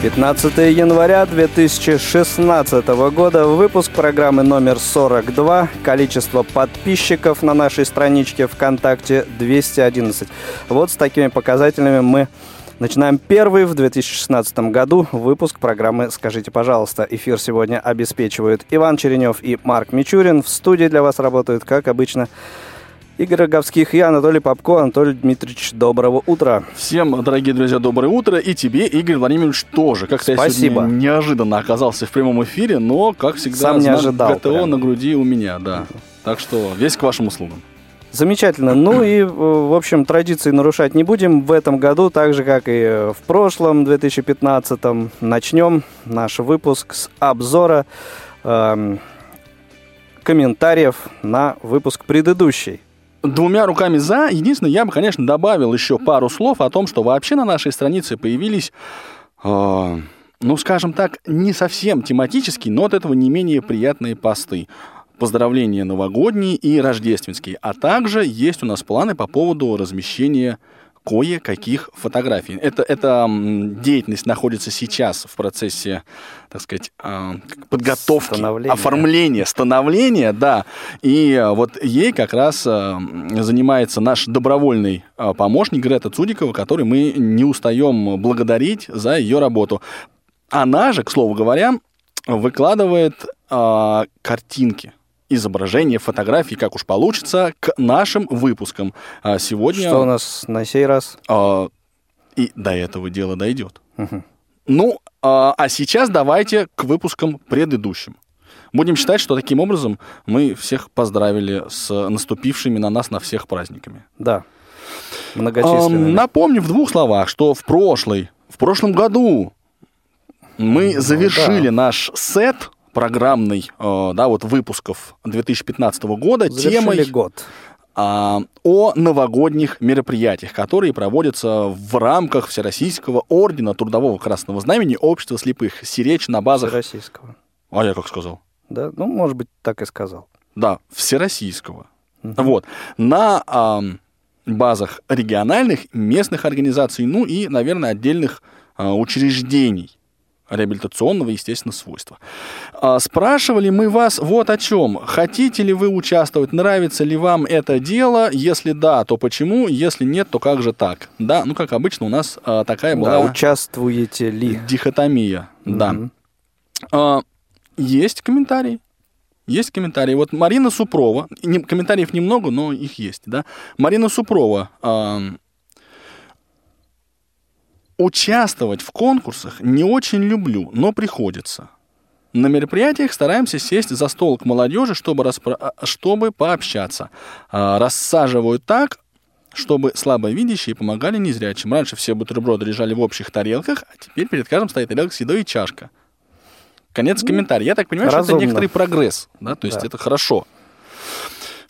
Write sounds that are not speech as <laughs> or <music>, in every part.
15 января 2016 года, выпуск программы номер 42, количество подписчиков на нашей страничке ВКонтакте 211. Вот с такими показателями мы начинаем первый в 2016 году выпуск программы «Скажите, пожалуйста». Эфир сегодня обеспечивают Иван Черенев и Марк Мичурин. В студии для вас работают, как обычно, Игорь Роговских и Анатолий Попко. Анатолий Дмитриевич, доброго утра. Всем, дорогие друзья, доброе утро. И тебе, Игорь Владимирович, тоже. Как-то я сегодня неожиданно оказался в прямом эфире, но, как всегда, Сам не ожидал, ГТО прям. на груди у меня, да. Так что весь к вашим услугам. Замечательно. Ну и, в общем, традиции нарушать не будем. В этом году, так же, как и в прошлом, 2015, начнем наш выпуск с обзора э, комментариев на выпуск предыдущий двумя руками за. Единственное, я бы, конечно, добавил еще пару слов о том, что вообще на нашей странице появились, э, ну, скажем так, не совсем тематические, но от этого не менее приятные посты. Поздравления новогодние и рождественские. А также есть у нас планы по поводу размещения кое-каких фотографий. Это, эта деятельность находится сейчас в процессе, так сказать, а, подготовки, становления. оформления, становления, да. И вот ей как раз а, занимается наш добровольный а, помощник Грета Цудикова, который мы не устаем благодарить за ее работу. Она же, к слову говоря, выкладывает картинки изображения, фотографии, как уж получится, к нашим выпускам. А сегодня... Что у нас на сей раз? А, и до этого дело дойдет. Угу. Ну, а, а сейчас давайте к выпускам предыдущим. Будем считать, что таким образом мы всех поздравили с наступившими на нас на всех праздниками. Да. Многочисленными. Напомню в двух словах, что в прошлый, в прошлом году мы ну, завершили да. наш сет программный, э, да, вот выпусков 2015 года Завершили темой год. А, о новогодних мероприятиях, которые проводятся в рамках Всероссийского ордена Трудового Красного Знамени Общества слепых. Сиречь на базах... Всероссийского. А я как сказал? Да, ну, может быть, так и сказал. Да, Всероссийского. Угу. Вот. На а, базах региональных, местных организаций, ну и, наверное, отдельных а, учреждений реабилитационного, естественно, свойства. А, спрашивали мы вас вот о чем. Хотите ли вы участвовать, нравится ли вам это дело? Если да, то почему? Если нет, то как же так? Да, ну, как обычно, у нас а, такая была... Да, участвуете ли? Дихотомия, mm-hmm. да. А, есть комментарии? Есть комментарии. Вот Марина Супрова, комментариев немного, но их есть, да. Марина Супрова Участвовать в конкурсах не очень люблю, но приходится. На мероприятиях стараемся сесть за стол к молодежи, чтобы, распро... А, чтобы пообщаться. А, рассаживают так, чтобы слабовидящие помогали незрячим. Раньше все бутерброды лежали в общих тарелках, а теперь перед каждым стоит тарелка с едой и чашка. Конец ну, комментария. Я так понимаю, Разумно. что это некоторый прогресс, да, то есть да. это хорошо.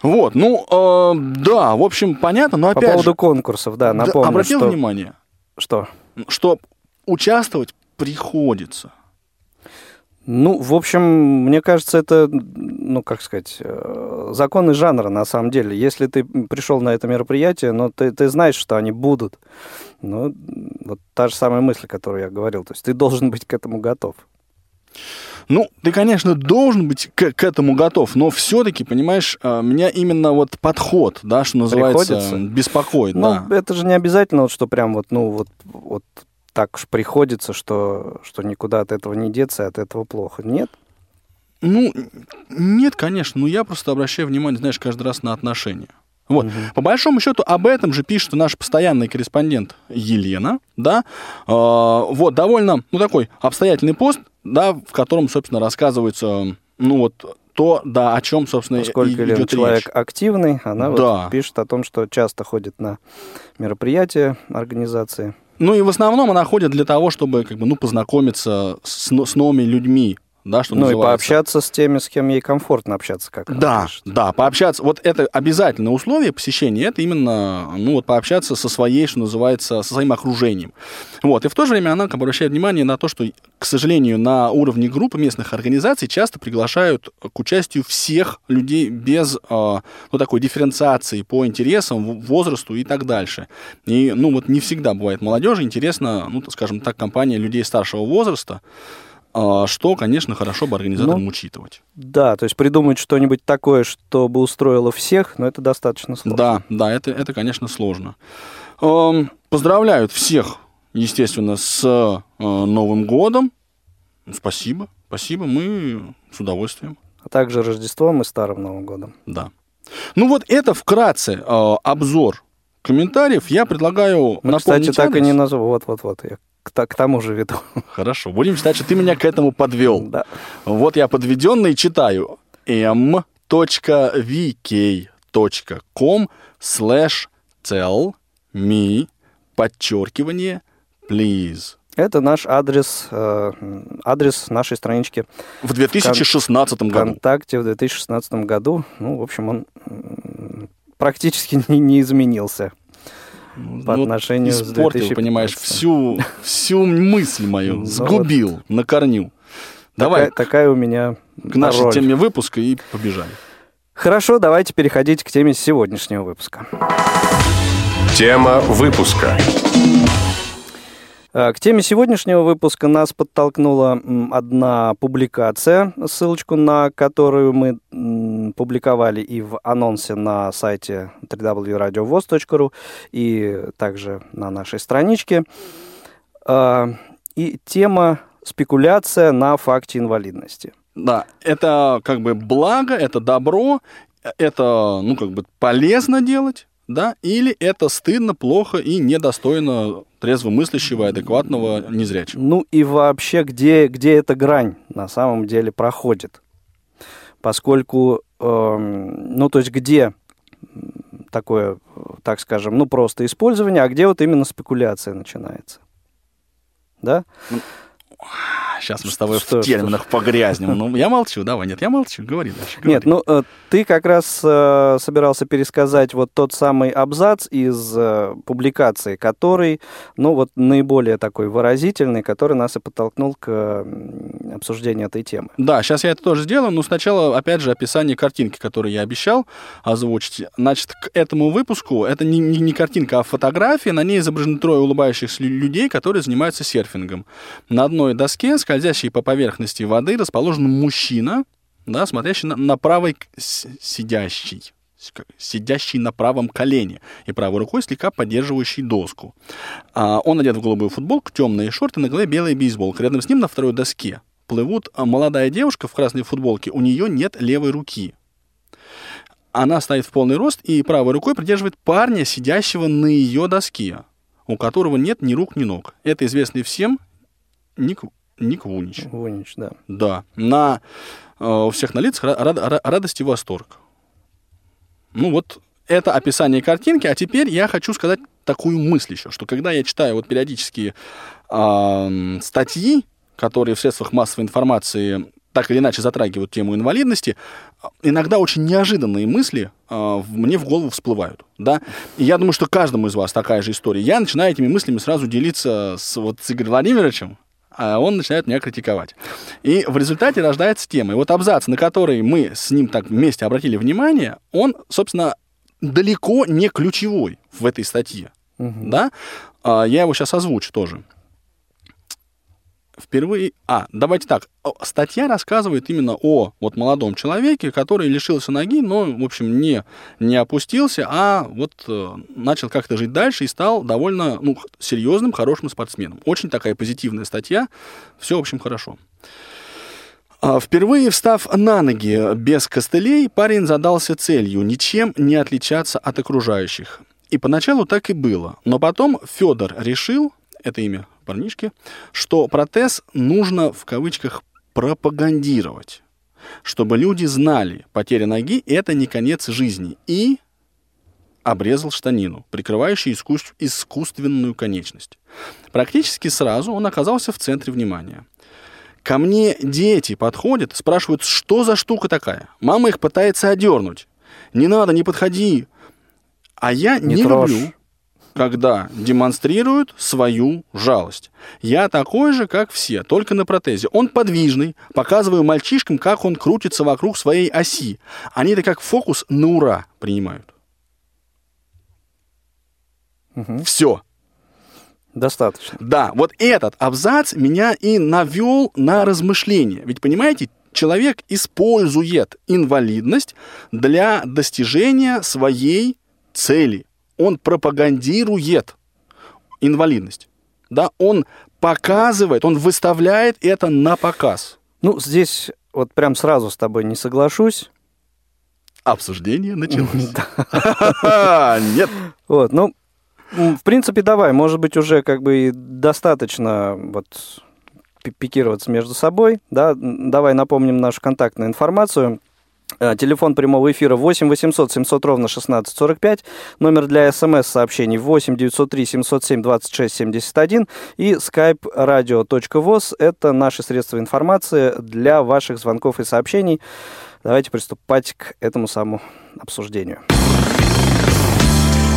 Вот, ну, э, да, в общем, понятно, но опять По поводу же, конкурсов, да, напомню, обратил что... внимание? Что? что участвовать приходится. Ну, в общем, мне кажется, это, ну, как сказать, э, законы жанра, на самом деле. Если ты пришел на это мероприятие, но ты, ты знаешь, что они будут. Ну, вот та же самая мысль, которую я говорил. То есть ты должен быть к этому готов. Ну, ты, конечно, должен быть к, к этому готов, но все-таки, понимаешь, э, меня именно вот подход, да, что называется, Приходится? беспокоит. Ну, да. это же не обязательно, вот, что прям вот, ну, вот, вот так уж приходится, что, что никуда от этого не деться, от этого плохо. Нет? Ну, нет, конечно, но я просто обращаю внимание, знаешь, каждый раз на отношения. Вот. Угу. По большому счету об этом же пишет наш постоянный корреспондент Елена, да. Э, вот, довольно, ну, такой обстоятельный пост, да, в котором, собственно, рассказывается, ну, вот, то, да, о чем, собственно, Поскольку и идет человек речь. активный, она да. вот пишет о том, что часто ходит на мероприятия организации. Ну и в основном она ходит для того, чтобы как бы, ну, познакомиться с, с новыми людьми, да, что ну называется. и пообщаться с теми, с кем ей комфортно общаться, как Да, пишет. да, пообщаться. Вот это обязательное условие посещения, это именно, ну вот пообщаться со своей, что называется, со своим окружением. Вот, и в то же время она как бы, обращает внимание на то, что, к сожалению, на уровне группы местных организаций часто приглашают к участию всех людей без, ну, такой дифференциации по интересам, возрасту и так дальше. И, ну, вот не всегда бывает молодежи интересно, ну, скажем так, компания людей старшего возраста, что, конечно, хорошо бы организаторам Ну, учитывать. Да, то есть придумать что-нибудь такое, чтобы устроило всех, но это достаточно сложно. Да, да, это, это конечно, сложно. Поздравляют всех, естественно, с э, Новым годом. Спасибо, спасибо, мы с удовольствием, А также Рождеством и Старым Новым годом. да. Ну вот это вкратце э, обзор комментариев. Я предлагаю Мы, напомнить кстати, так и адрес. не назвал. Вот-вот-вот, я к, к тому же веду. Хорошо, будем считать, что ты меня к этому подвел. Да. Вот я подведенный читаю m.vk.com slash tell me подчеркивание please. Это наш адрес, э, адрес нашей странички В 2016 году. ВКонтакте в 2016 году. Ну, в общем, он практически не, не изменился по Ну, отношению с испортил, 2015. понимаешь, всю, всю мысль мою, Ну, сгубил на корню. Давай Такая, такая у меня к нашей роль. теме выпуска и побежали. Хорошо, давайте переходить к теме сегодняшнего выпуска. Тема выпуска. Э, К теме сегодняшнего выпуска нас подтолкнула одна публикация, ссылочку на которую мы публиковали и в анонсе на сайте www.radiovoz.ru и также на нашей страничке. Э, И тема «Спекуляция на факте инвалидности». Да, это как бы благо, это добро, это, ну, как бы полезно делать, да, или это стыдно, плохо и недостойно трезвомыслящего адекватного незрячего. Ну и вообще, где, где эта грань на самом деле проходит? Поскольку, эм, ну то есть где такое, э, так скажем, ну просто использование, а где вот именно спекуляция начинается? Да? Сейчас мы с тобой Что, в что? терминах погрязнем. Ну, я молчу, давай, нет, я молчу, говори дальше. Нет, ну э, ты как раз э, собирался пересказать вот тот самый абзац из э, публикации, который, ну вот наиболее такой выразительный, который нас и подтолкнул к обсуждению этой темы. Да, сейчас я это тоже сделаю, но сначала, опять же, описание картинки, которую я обещал озвучить. Значит, к этому выпуску, это не, не, не картинка, а фотография, на ней изображены трое улыбающихся лю- людей, которые занимаются серфингом. На одной доске, скользящей по поверхности воды, расположен мужчина, да, смотрящий на, на правой, сидящий, сидящий на правом колене и правой рукой слегка поддерживающий доску. А, он одет в голубую футболку, темные шорты, на голове белая бейсболка. Рядом с ним на второй доске плывут а, молодая девушка в красной футболке, у нее нет левой руки. Она стоит в полный рост и правой рукой придерживает парня, сидящего на ее доске, у которого нет ни рук, ни ног. Это известный всем Ник, Ник Вунич. Вунич, да. Да, на, э, у всех на лицах ра- рад- ра- радость и восторг. Ну вот, это описание картинки, а теперь я хочу сказать такую мысль еще, что когда я читаю вот периодически ам, статьи, которые в средствах массовой информации так или иначе затрагивают тему инвалидности, иногда очень неожиданные мысли в- мне в голову всплывают, да. И я думаю, что каждому из вас такая же история. Я начинаю этими мыслями сразу делиться с, вот, с Игорем Владимировичем, он начинает меня критиковать. И в результате рождается тема. И вот абзац, на который мы с ним так вместе обратили внимание, он, собственно, далеко не ключевой в этой статье. Мгм. Да? А, Я его сейчас озвучу тоже. Впервые... А, давайте так. Статья рассказывает именно о вот молодом человеке, который лишился ноги, но, в общем, не, не опустился, а вот э, начал как-то жить дальше и стал довольно ну, серьезным, хорошим спортсменом. Очень такая позитивная статья. Все, в общем, хорошо. А, Впервые встав на ноги без костылей, парень задался целью ничем не отличаться от окружающих. И поначалу так и было. Но потом Федор решил, это имя парнишки, что протез нужно в кавычках пропагандировать. Чтобы люди знали, потеря ноги – это не конец жизни. И обрезал штанину, прикрывающую искус- искусственную конечность. Практически сразу он оказался в центре внимания. Ко мне дети подходят, спрашивают, что за штука такая. Мама их пытается одернуть. Не надо, не подходи. А я не, Не трожь. люблю, когда демонстрируют свою жалость. Я такой же, как все, только на протезе. Он подвижный, показываю мальчишкам, как он крутится вокруг своей оси. Они это как фокус на ура принимают. Все. Достаточно. Да, вот этот абзац меня и навел на размышления. Ведь, понимаете, человек использует инвалидность для достижения своей цели. Он пропагандирует инвалидность. Да, он показывает, он выставляет это на показ. Ну, здесь вот прям сразу с тобой не соглашусь. Обсуждение началось. <laughs> <laughs> Нет. Вот, ну, в принципе, давай, может быть, уже как бы достаточно вот пи- пикироваться между собой, да, давай напомним нашу контактную информацию. Э, Телефон прямого эфира 8 800 700 ровно 1645. Номер для смс-сообщений 8 903 707 26 71. И skype radio.voz. Это наши средства информации для ваших звонков и сообщений. Давайте приступать к этому самому обсуждению.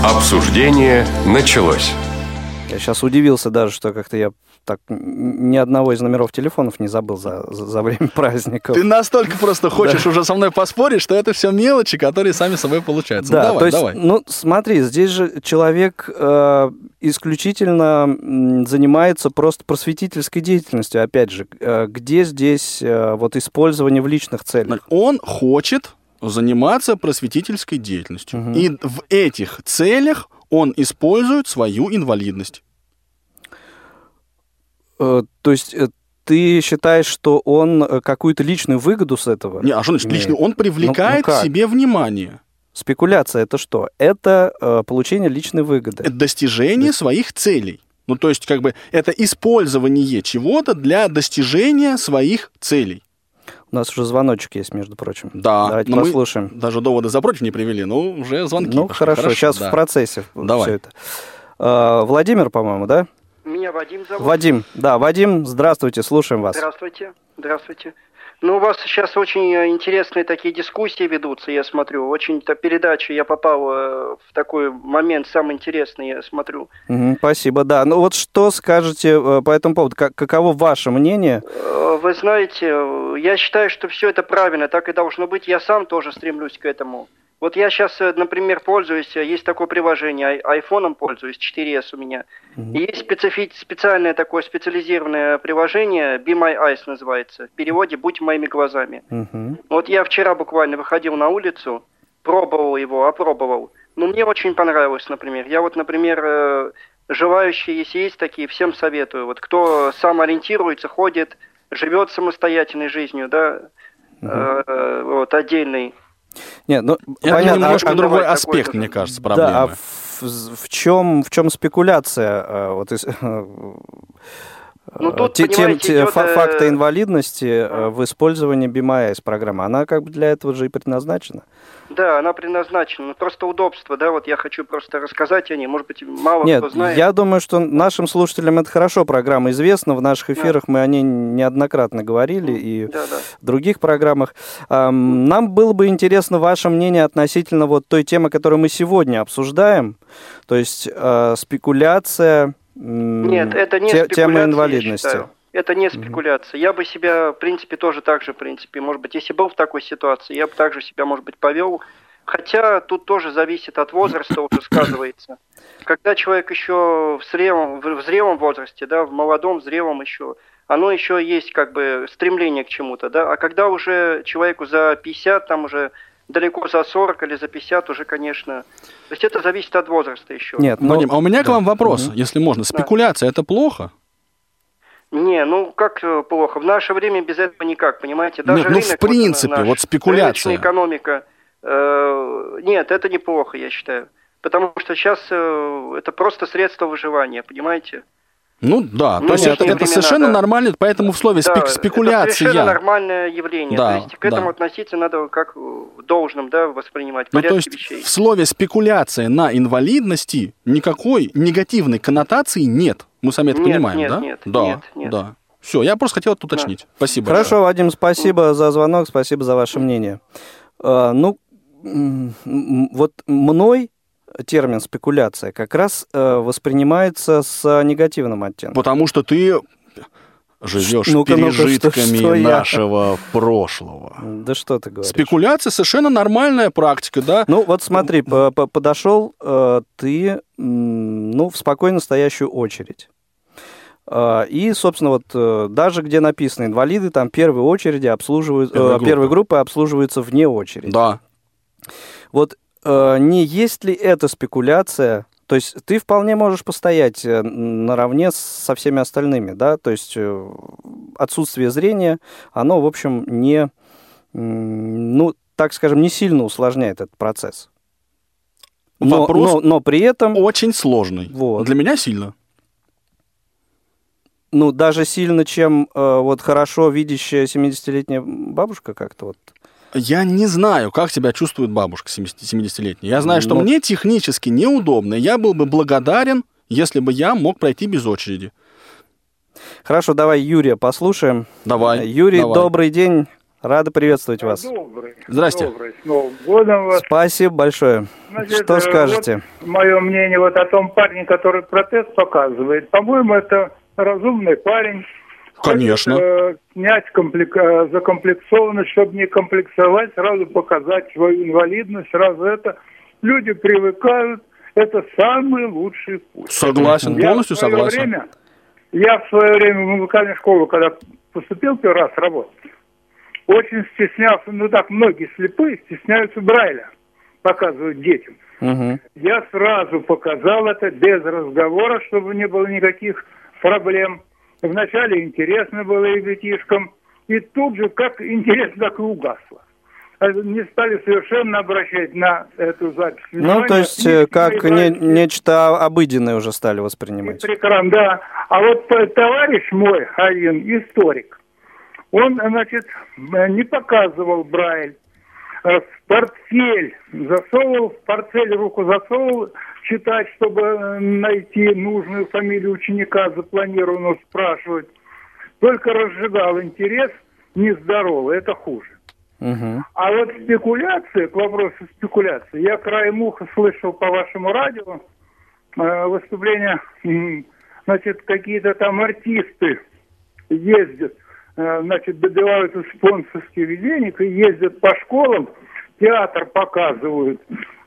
Обсуждение началось. Я сейчас удивился даже, что как-то я так ни одного из номеров телефонов не забыл за, за, за время <laughs> праздников. Ты настолько просто хочешь уже со мной поспорить, что это все мелочи, которые сами собой получаются. Ну, Да, давай, то есть, давай. ну смотри, здесь же человек э, исключительно занимается просто просветительской деятельностью. Опять же, э, где здесь э, вот использование в личных целях? Он хочет заниматься просветительской деятельностью. И в этих целях он использует свою инвалидность. Э, то есть э, ты считаешь, что он э, какую-то личную выгоду с этого? Не, а что значит имеет? лично? Он привлекает Ну, ну к себе внимание. Спекуляция это что? Это э, получение личной выгоды. Это достижение своих целей. Ну, то есть, как бы, это использование чего-то для достижения своих целей. У нас уже звоночек есть, между прочим. Да. Давайте но мы послушаем. даже доводы за против не привели, но уже звонки Ну, пошли. хорошо, сейчас да. в процессе Давай. все это. Э, Владимир, по-моему, да? Меня Вадим зовут. Вадим, да, Вадим, здравствуйте, слушаем вас. Здравствуйте. Здравствуйте. Ну, у вас сейчас очень э, интересные такие дискуссии ведутся, я смотрю. Очень-то передача, я попал э, в такой момент самый интересный, я смотрю. Мгм, спасибо, да. Ну вот что скажете э, по этому поводу? Как- каково ваше мнение? Вы знаете, я считаю, что все это правильно, так и должно быть. Я сам тоже стремлюсь к этому. Вот я сейчас, например, пользуюсь, э, есть такое приложение, ай- айфоном пользуюсь, 4S у меня. И есть специфи- специальное такое специализированное приложение, Be My Eyes называется. В переводе «Будь моими глазами». Мгм. Вот я вчера буквально выходил на улицу, пробовал его, опробовал. Ну, мне очень понравилось, например. Я вот, например, э, желающие, если есть такие, всем советую. Вот кто сам ориентируется, ходит, живет самостоятельной жизнью, да, э, э, вот, отдельной. Нет, ну, Это понятно. немножко а- другой аспект, такой мне кажется, Да, а проблемы. в, в чем, в чем спекуляция? э, Вот, <laughs> Ну, э, тут, те- тем- понимаете, те- идет, э, факта инвалидности э, в использовании BMIS программы, она как бы для этого же и предназначена. Да, она предназначена. Ну, просто удобство, да, вот я хочу просто рассказать о ней. Может быть, мало Нет, кто знает. я думаю, что нашим слушателям это хорошо программа известна. В наших эфирах мы о ней неоднократно говорили и Да, да. в других программах. Ам, Нам было бы интересно ваше мнение относительно вот той темы, которую мы сегодня обсуждаем, то есть э, спекуляция. Нет, это не те- я инвалидности. считаю. Это не спекуляция. Я бы себя, в принципе, тоже так же, в принципе, может быть, если был в такой ситуации, я бы также себя, может быть, повел. Хотя тут тоже зависит от возраста, уже сказывается. Когда человек еще в зрелом, в в зрелом возрасте, да, в молодом, зрелом еще, оно еще есть как бы стремление к чему-то, да, а когда уже человеку за 50, там уже далеко за 40 или за 50 уже, конечно, то есть это зависит от возраста еще. Нет, ну, Вадим, а у меня к вам вопрос, если можно. Спекуляция это плохо? Не, ну как э, плохо? В наше время без этого никак, понимаете? Даже Нет, ну, в рынок, принципе, наш, вот спекуляция. рыночная экономика. э, нет, это неплохо, я считаю. Потому что сейчас э, это просто средство выживания, понимаете? Ну да, Ну, то есть это, это времена, совершенно да. нормально, поэтому в слове Да, спек- Это спекуляция. совершенно нормальное явление. Да, То есть к этому да. относиться надо как э, должным, да, воспринимать Ну, то есть вещей. в слове спекуляция на инвалидности никакой негативной коннотации нет. Мы сами это Нет, понимаем, нет, да? нет, да, нет, нет. да. Все, я просто хотел это уточнить. Спасибо. Хорошо, Вадим, спасибо за звонок, спасибо за ваше мнение. А, ну, вот мной термин спекуляция как раз э, воспринимается с негативным оттенком. Потому что ты живешь что- пережитками что я? нашего прошлого. Да что ты говоришь? Спекуляция совершенно нормальная практика, да? Ну, вот смотри, по- по- подошел э, ты, ну, в спокойно стоящую очередь. А, И, собственно, вот э, даже где написано инвалиды, там первой очереди обслуживают, э, группы. первой группы обслуживаются вне очереди. Да. Вот э, не есть ли это спекуляция? То есть ты вполне можешь постоять э, наравне со всеми остальными, да? То есть э, отсутствие зрения, оно, в общем, не, ну, так скажем, не сильно усложняет этот процесс. Но, Вопрос но, но при этом, очень сложный. Вот. Для меня сильно. ну, даже сильно, чем э, вот хорошо видящая 70-летняя бабушка как-то вот. Я не знаю, как себя чувствует бабушка 70 70-летняя. Я знаю, что Ну. мне технически неудобно. Я был бы благодарен, если бы я мог пройти без очереди. Хорошо, давай Юрия послушаем. Давай. Юрий, давай. добрый день. Рада приветствовать вас. Добрый. Здрасте. Добрый. С Новым годом вас. Спасибо большое. Значит, Что э, скажете? вот мое мнение вот о том парне, который протез показывает. По-моему, это разумный парень. Конечно. Хочет, э, снять комплек- э, закомплексованность, чтобы не комплексовать, сразу показать свою инвалидность, сразу это. Люди привыкают. Это самый лучший путь. Согласен, Я полностью в свое согласен. Время, я в свое время в музыкальную школу, когда поступил первый раз работать, очень стеснялся, ну так многие слепые стесняются Брайля, показывают детям. Мгм. Я сразу показал это без разговора, чтобы не было никаких проблем. Вначале интересно было и детишкам, и тут же как интересно, так и угасло. А Не стали совершенно обращать на эту запись. Ну, внимания. то есть, э, как не- нечто обыденное уже стали И воспринимать. прекрасно, да. А вот товарищ мой, один, историк, он, значит, не показывал Брайль. Э, В портфель засовывал, в портфель руку засовывал, читать, чтобы э, найти нужную фамилию ученика, запланированную спрашивать. Только разжигал интерес нездоровый, это хуже. Мгм. А вот спекуляция, к вопросу спекуляции, я краем уха слышал по вашему радио э, выступления, значит, какие-то там артисты ездят, э, значит, добиваются спонсорских денег и ездят по школам, театр показывают,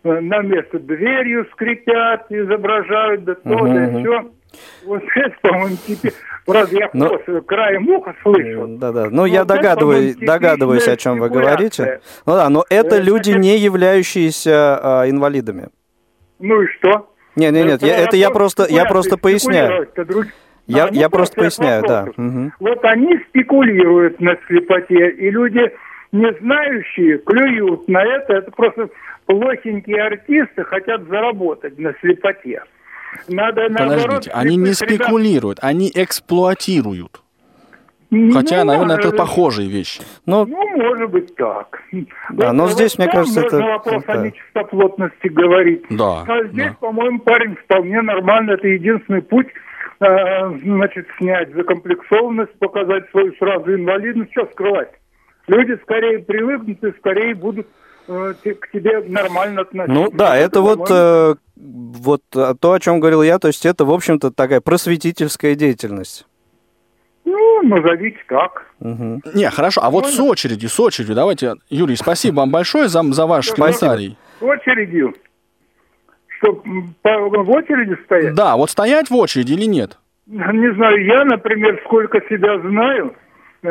на место дверью скрипят, изображают, да то, да Мгм. все. Вот <laughs> это, по-моему, теперь, правда, я Но- просто краем уха слышал. Да-да. Ну, Ну, я это, догадываюсь, догадываюсь, о чем вы говорите. Ну да, но это Э, люди, не являющиеся а, инвалидами. Ну и что? Не, не, нет, я- это я просто, я просто поясняю. Я, я просто поясняю, да. Мгм. Вот они спекулируют на слепоте, и люди, не знающие, клюют на это. Это просто плохенькие артисты хотят заработать на слепоте. Надо наоборот... Подождите, они не слепых ребят- спекулируют, они эксплуатируют. Ну, Хотя, наверное, это похожие вещи. Ну, Ну, может быть так. Да, но Вот здесь, мне кажется, можно это- вопрос это- о нечистоплотности говорить. Да, А здесь, да. по-моему, парень вполне нормально. Это единственный путь, э, значит, снять закомплексованность, показать свою сразу инвалидность. Что скрывать? Люди скорее привыкнут и скорее будут к тебе нормально относиться. ну да, это вот, по-моему, э, вот э, то, о чем говорил я, то есть это, в общем-то, такая просветительская деятельность. Ну, назовите так. Мгм. Не, хорошо, а вот с очередью, с очередью, давайте, Юрий, спасибо вам большое за, за ваш Спасибо. комментарий. С очередью. По- в очереди стоять. Да, вот стоять в очереди или нет? Не знаю, я, например, сколько себя знаю, э,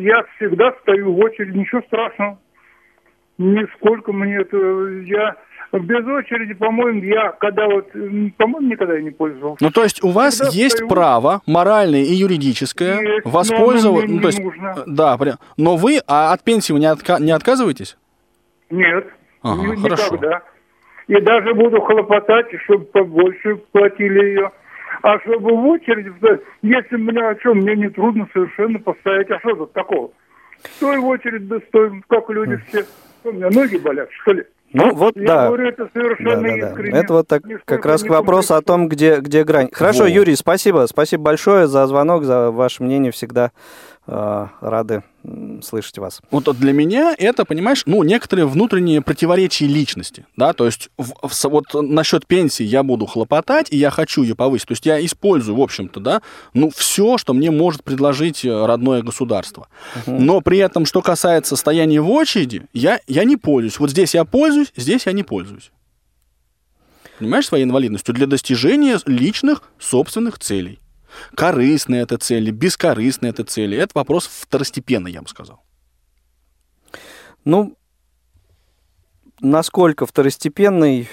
я всегда стою в очереди, ничего страшного. Нисколько мне это... Я без очереди, по-моему, я когда вот... По-моему, никогда я не пользовался. Ну, то есть у вас Всегда есть стою. право, моральное и юридическое, Есть, воспользоваться... Ну, то есть, нужно. да, прям- но вы а от пенсии вы не, отка- не отказываетесь? Нет, Ага, ни- хорошо. никогда. И даже буду хлопотать, чтобы побольше платили ее. А чтобы в очереди, если мне о чем, мне не трудно совершенно поставить. А что тут такого? Стой в очередь, да стой, как люди все. У меня ноги болят, что ли? Ну вот Я да. говорю это Да, совершенно да, да. искренне. Это вот так, Нисколько как раз к вопросу о том, где, где грань. Хорошо, Вот. Юрий, спасибо. Спасибо большое за звонок, за ваше мнение. Всегда рады м, слышать вас. Вот для меня это, понимаешь, ну, некоторые внутренние противоречия личности, да, то есть в- в вот насчет пенсии я буду хлопотать, и я хочу ее повысить, то есть я использую, в общем-то, да, ну, все, что мне может предложить э, родное государство. Но при этом, что касается стояния в очереди, я, я не пользуюсь. Вот здесь я пользуюсь, здесь я не пользуюсь. Понимаешь, своей инвалидностью для достижения личных собственных целей. Корыстные это цели, бескорыстные это цели. Это вопрос второстепенный, я бы сказал. Ну, насколько второстепенный,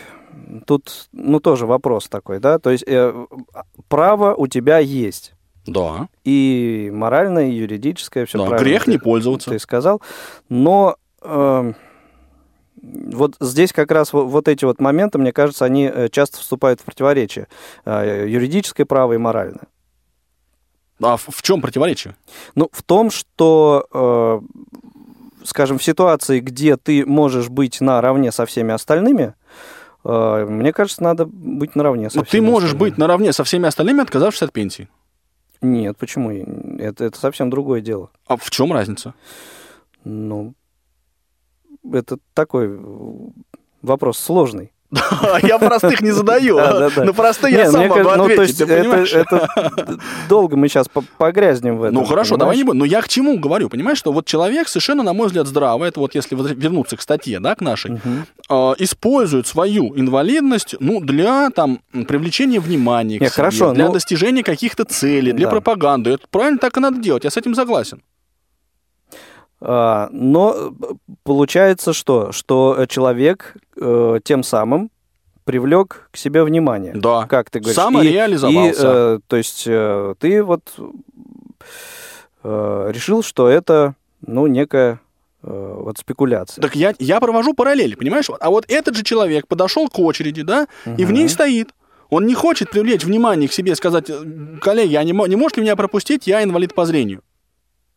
тут, ну, тоже вопрос такой, да? То есть э, право у тебя есть. Да. И моральное, и юридическое, все Да, правильно. грех не пользоваться. Ты сказал. Но э, вот здесь как раз во- вот эти вот моменты, мне кажется, они э, часто вступают в противоречие. Э, юридическое право и моральное. А в, в чем противоречие? Ну, в том, что, э, скажем, в ситуации, где ты можешь быть наравне со всеми остальными, э, мне кажется, надо быть наравне со Вот ты всеми можешь остальными. быть наравне со всеми остальными, отказавшись от пенсии. Нет, почему? Это, это совсем другое дело. А в чем разница? Ну, это такой вопрос сложный. <laughs> Я простых не задаю. <laughs> Да, да, да. На простые я сам могу ну, ответить, ты понимаешь? <laughs> долго мы сейчас погрязнем в этом. Ну хорошо, давай не будем. Но я к чему говорю, понимаешь, что вот человек совершенно, на мой взгляд, здраво, это вот если вернуться к статье, да, к нашей, э, использует свою инвалидность, ну, для там привлечения внимания к себе, для ну- достижения каких-то целей, для пропаганды. Это правильно так и надо делать, я с этим согласен. А, Но э, получается что? Что человек э, тем самым привлек к себе внимание. Да. Как ты говоришь? Самореализовался. И, э, то есть ты вот решил, что это, ну, некая вот спекуляция. Так я, я провожу параллели, понимаешь? А вот этот же человек подошел к очереди, да, и в ней стоит. Он не хочет привлечь внимание к себе, сказать, «Э, коллеги, а не, не можете меня пропустить, я инвалид по зрению.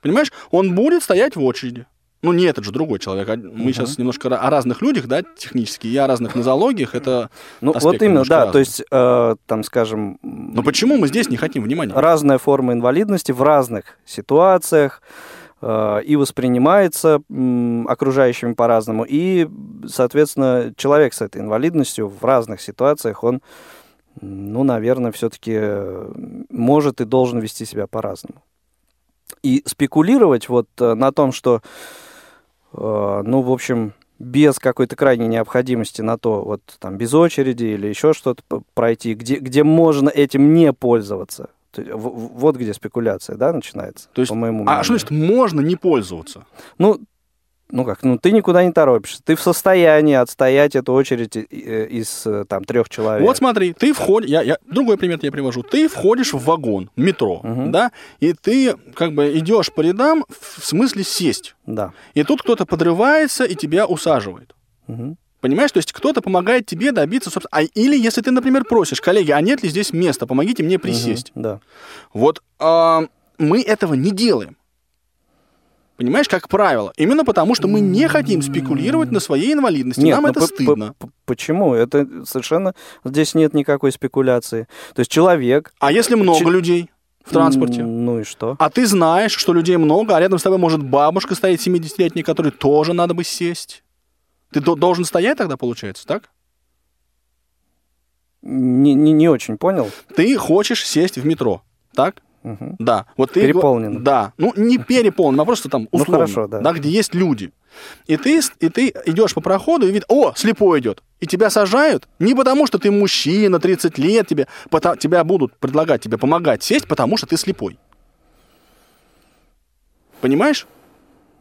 Понимаешь? Он будет стоять в очереди. Ну, не этот же другой человек. а Мы сейчас немножко о разных людях, да, технически, и о разных нозологиях. Это Ну, вот именно, да, разный. то есть, э, там, скажем, Но почему мы здесь не хотим внимания? разная форма инвалидности в разных ситуациях э, и воспринимается м, окружающими по-разному. И, соответственно, человек с этой инвалидностью в разных ситуациях, он, ну, наверное, все-таки может и должен вести себя по-разному. И спекулировать вот э, на том, что, э, ну, в общем, без какой-то крайней необходимости на то, вот там без очереди или еще что-то пройти, где, где можно этим не пользоваться. Вот где спекуляция, да, начинается, То есть, по моему а мнению. что значит можно не пользоваться? Ну, ну как, ну ты никуда не торопишься. Ты в состоянии отстоять эту очередь из э, там трех человек. Вот смотри, ты входишь, я, я, другой пример я привожу. Ты входишь в вагон метро, Мгм. да, и ты как бы идешь по рядам в смысле сесть. Да. И тут кто-то подрывается и тебя усаживает. Мгм. Понимаешь, то есть кто-то помогает тебе добиться, собственно... А, или если ты, например, просишь, коллеги, а нет ли здесь места, помогите мне присесть. Мгм, Да. Вот а, мы этого не делаем. Понимаешь, как правило. Именно потому, что мы не хотим спекулировать на своей инвалидности. Нет, Нам ну это стыдно. Почему? Это совершенно... Здесь нет никакой спекуляции. То есть человек... А если много Чи- людей в транспорте? Ну и что? А ты знаешь, что людей много, а рядом с тобой может бабушка стоит 70-летняя, которой тоже надо бы сесть. Ты до- должен стоять тогда, получается, так? Не, не, не очень понял. Ты хочешь сесть в метро, так? Мгм. Да. Вот ты Переполнено. Да. Ну, не переполнено, а просто там Ну, условно. хорошо, да. где есть люди. И ты, и ты идешь по проходу и видишь, о, слепой идет. И тебя сажают не потому, что ты мужчина, 30 лет, тебе, пота- тебя будут предлагать тебе помогать сесть, потому что ты слепой. Понимаешь?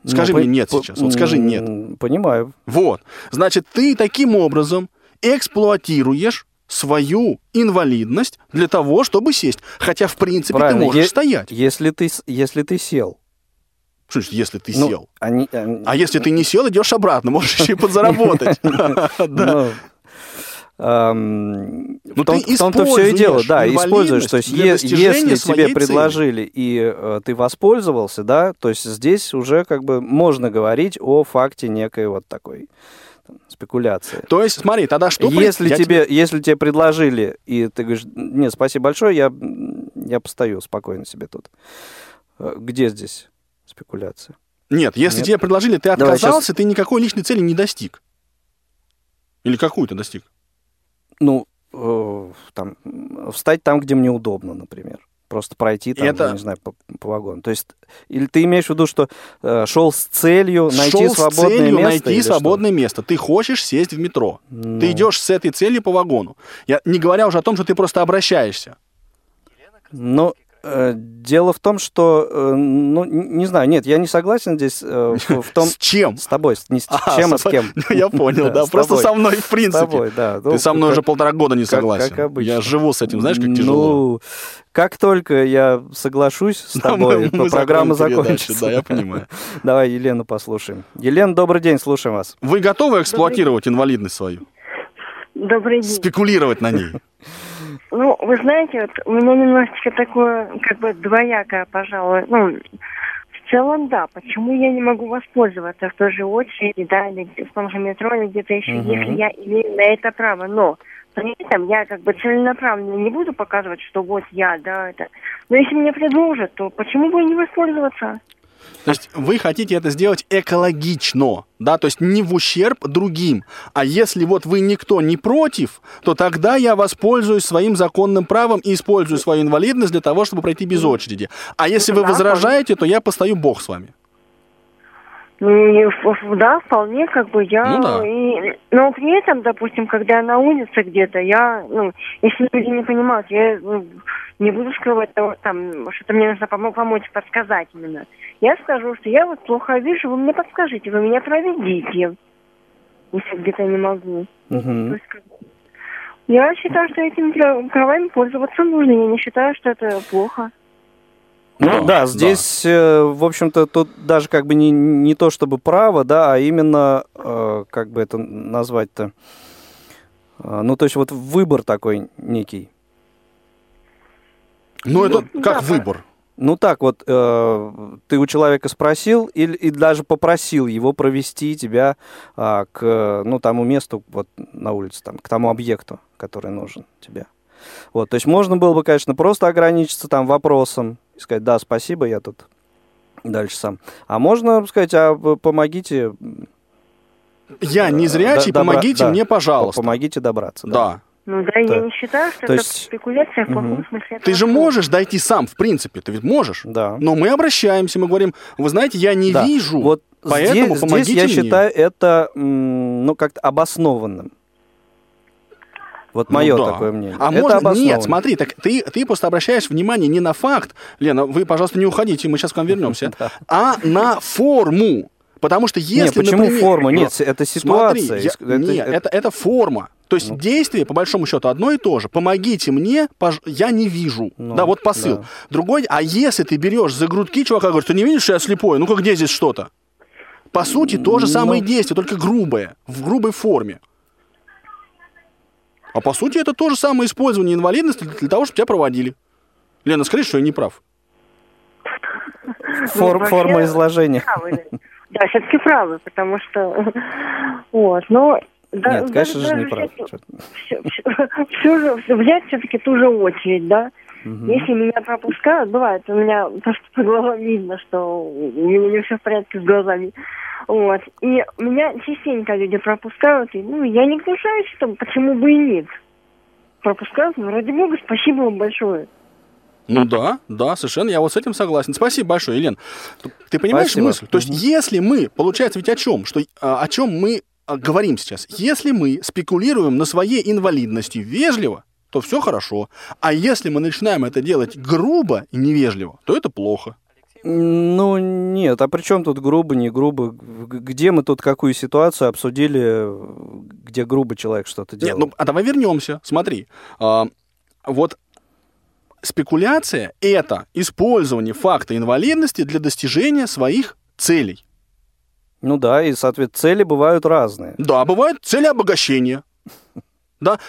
Скажи Ну, мне по- нет по- сейчас. Вот скажи нет. Понимаю. Вот. Значит, ты таким образом эксплуатируешь свою инвалидность для того, чтобы сесть. Хотя, в принципе, Правильно. ты можешь Е- стоять. Если ты, если ты сел. Что значит, если ты Ну, сел? они- они- А если ты не сел, идешь обратно, можешь еще и подзаработать. <laughs> Ну, эм, Ну, в, том, ты в том-то все и дело, да, используешь. То есть, е- если тебе предложили и э, ты воспользовался, да, то есть здесь уже как бы можно говорить о факте некой вот такой спекуляции. То есть, смотри, тогда что... Если я тебе, если тебе предложили, и ты говоришь, нет, спасибо большое, я, я постою спокойно себе тут. Э, Где здесь спекуляция? Нет, если Нет. тебе предложили, ты отказался, ты никакой личной цели не достиг. Или какую ты достиг? Ну, э, там, встать там, где мне удобно, например. Просто пройти там, Это- я не знаю, по, по вагону. То есть, или ты имеешь в виду, что э, шел с целью найти Шел с свободное целью место? найти или что? свободное место. Ты хочешь сесть в метро. Ну, Ты идешь с этой целью по вагону. Я, не говоря уже о том, что ты просто обращаешься. Ну, дело в том, что, э, ну, не знаю, нет, я не согласен здесь э, в, <laughs> том... С чем? С тобой, не с А, чем, а с с кем. Ну, Я понял, <laughs> да. с Просто со мной, в С принципе. тобой, да. Ты со мной уже полтора года не согласен. как обычно. Я живу с этим, знаешь, как тяжело. Ну, как только я соглашусь с <laughs> тобой, программа закончится. Да, я понимаю. Давай Елену послушаем. Елена, добрый день, слушаем вас. Вы готовы эксплуатировать инвалидность свою? Добрый день. Спекулировать на ней? Ну, вы знаете, вот у меня немножечко такое, как бы двоякое, пожалуй. Ну, в целом, да. Почему я не могу воспользоваться в той же очереди, да, или в том же метро, или где-то еще, Мгм. если я имею на это право. Но при этом я как бы целенаправленно не буду показывать, что вот я, да, это. Но если мне предложат, то почему бы и не воспользоваться? То есть вы хотите это сделать экологично, да, то есть не в ущерб другим. А если вот вы никто не против, то тогда я воспользуюсь своим законным правом и использую свою инвалидность для того, чтобы пройти без очереди. А если вы возражаете, то я постою бог с вами. Ну, да, вполне, как бы я... Ну да. и- но при этом, допустим, когда я на улице где-то, я, ну, если люди не понимают, я ну, не буду скрывать того, там, что-то мне нужно помо- помочь, подсказать именно. Я скажу, что я вот плохо вижу, вы мне подскажите, вы меня проведите, если где-то не могу. Есть, как бы, Я считаю, что этими пра- правами пользоваться нужно. Я не считаю, что это плохо. Ну Да, да, да. здесь, э, в общем-то, тут даже как бы не, не то чтобы право, да, а именно, э, как бы это назвать-то, Э, ну то есть вот выбор такой некий. Ну, это Ну, как да, выбор. Ну так вот, э, ты у человека спросил или и даже попросил его провести тебя а, к, ну, тому месту вот на улице, там, к тому объекту, который нужен тебе. Вот, то есть можно было бы, конечно, просто ограничиться там вопросом и сказать, да, спасибо, я тут дальше сам. А можно сказать, а вы помогите, Я не зрячий, да, добра- помогите да, мне, пожалуйста. помогите добраться. Да. Ну да, я Да. не считаю, что То это есть- спекуляция в плохом Мгм. смысле. Ты же слова. можешь дойти сам, в принципе, ты ведь можешь. Да. Но мы обращаемся, мы говорим, вы знаете, я не Да. вижу, Вот поэтому здесь, помогите здесь я мне. считаю это, ну, как-то обоснованным. Вот Ну мое да. такое мнение. А Это можно... обоснованно. Нет, смотри, так ты, ты просто обращаешь внимание не на факт, Лена, вы, пожалуйста, не уходите, мы сейчас к вам вернемся, <laughs> а на форму. Потому что если, Нет, почему например, форма? ну, Нет, это Смотри, ситуация. я- Иск- это- нет, это- это, это форма. То есть Ну. действие, по большому счету, одно и то же. Помогите мне, пож- я не вижу. Ну, да, вот посыл. да. Другой, а если ты берешь за грудки чувака, говоришь, ты не видишь, что я слепой? Ну-ка, где здесь что-то? По сути, то же самое Ну. действие, только грубое, в грубой форме. А по сути, это то же самое использование инвалидности для, того, чтобы тебя проводили. Лена, скажи, что я не прав. Фор- вообще- форма изложения. правы. Да, все-таки правы, потому что... Вот, но... да, Нет, конечно же, даже не прав. всё- всё же- взять все-таки ту же очередь, да? Мгм. Если меня пропускают, бывает, у меня просто по глазам видно, что у меня не все в порядке с глазами. Вот. И меня частенько люди пропускают, и ну, я не гнушаюсь, там, почему бы и нет. Пропускают, ну, ради бога, спасибо вам большое. Ну да, да, совершенно, я вот с этим согласен. Спасибо большое, Елен. Ты понимаешь Спасибо. мысль? То есть, если мы, получается ведь о чем? Что, а, о чем мы а, говорим сейчас? Если мы спекулируем на своей инвалидности вежливо, то все хорошо. А если мы начинаем это делать грубо и невежливо, то это плохо. Ну, нет, а при чем тут грубо, не грубо? Где мы тут какую ситуацию обсудили, где грубо человек что-то Нет, делал? ну, а давай вернемся. Смотри, а, вот спекуляция – это использование факта инвалидности для достижения своих целей. Ну да, и, соответственно, цели бывают разные. Да, бывают цели обогащения. Да?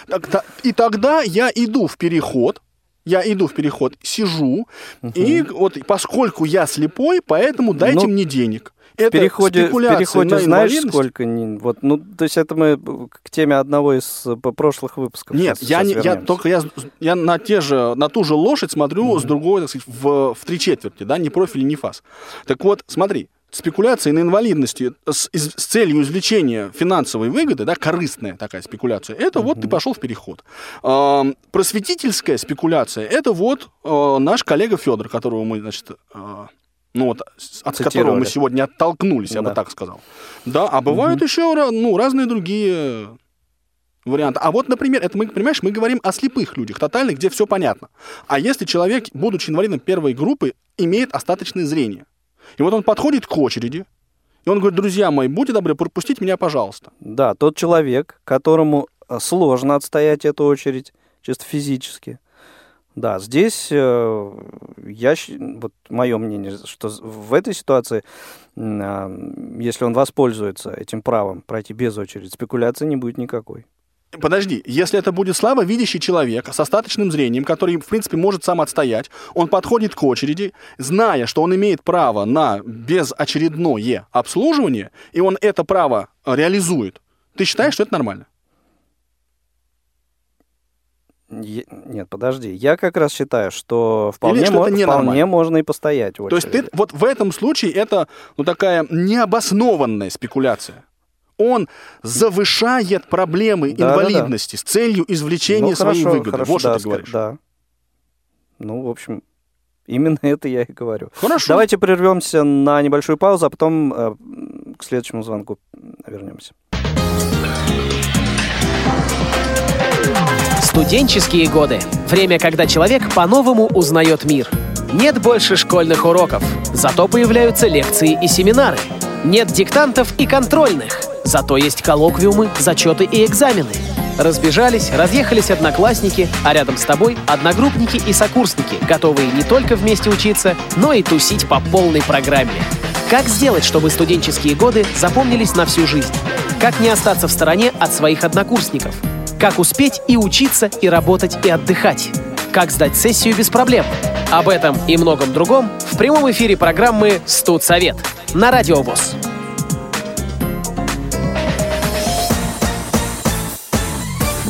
И тогда я иду в переход, я иду в переход, сижу, угу. и вот поскольку я слепой, поэтому дайте ну, мне денег. Это в переходе, в переходе знаешь, сколько... Вот, ну, то есть это мы к теме одного из э, прошлых выпусков. Нет, я, сейчас я только я, я на, те же, на ту же лошадь смотрю mm с другой, так сказать, в, в три четверти, да, не профиль, не фас. Так вот, смотри, спекуляция на инвалидности с, с целью извлечения финансовой выгоды, да, корыстная такая спекуляция, это mm вот ты пошел в переход. Э, просветительская спекуляция, это вот э, наш коллега Федор, которого мы, значит, э, ну вот, от которого мы сегодня оттолкнулись, я да. бы так сказал. Да, а бывают угу. еще ну, разные другие варианты. А вот, например, это мы, понимаешь, мы говорим о слепых людях, тотально, где все понятно. А если человек, будучи инвалидом первой группы, имеет остаточное зрение, и вот он подходит к очереди, и он говорит, друзья мои, будьте добры, пропустите меня, пожалуйста. Да, тот человек, которому э, сложно отстоять эту очередь, чисто физически. Да, здесь э, я, вот мое мнение, что в этой ситуации, э, если он воспользуется этим правом пройти без очереди, спекуляции не будет никакой. Подожди, если это будет слабо видящий человек с остаточным зрением, который, в принципе, может сам отстоять, он подходит к очереди, зная, что он имеет право на безочередное обслуживание, и он это право реализует, ты считаешь, что это нормально? Нет, подожди. Я как раз считаю, что вполне, что мо- вполне можно и постоять в очереди. То есть ты, вот в этом случае это ну, такая необоснованная спекуляция он завышает проблемы да, инвалидности да, да. с целью извлечения ну, своей хорошо, выгоды. Хорошо, вот да, что ты говоришь. Да. Ну, в общем, именно это я и говорю. Хорошо. Давайте прервемся на небольшую паузу, а потом э, к следующему звонку вернемся. Студенческие годы. Время, когда человек по-новому узнает мир. Нет больше школьных уроков, зато появляются лекции и семинары. Нет диктантов и контрольных – Зато есть коллоквиумы, зачеты и экзамены. Разбежались, разъехались одноклассники, а рядом с тобой одногруппники и сокурсники, готовые не только вместе учиться, но и тусить по полной программе. Как сделать, чтобы студенческие годы запомнились на всю жизнь? Как не остаться в стороне от своих однокурсников? Как успеть и учиться, и работать, и отдыхать? Как сдать сессию без проблем? Об этом и многом другом в прямом эфире программы «Студсовет» на Радио ВОЗ.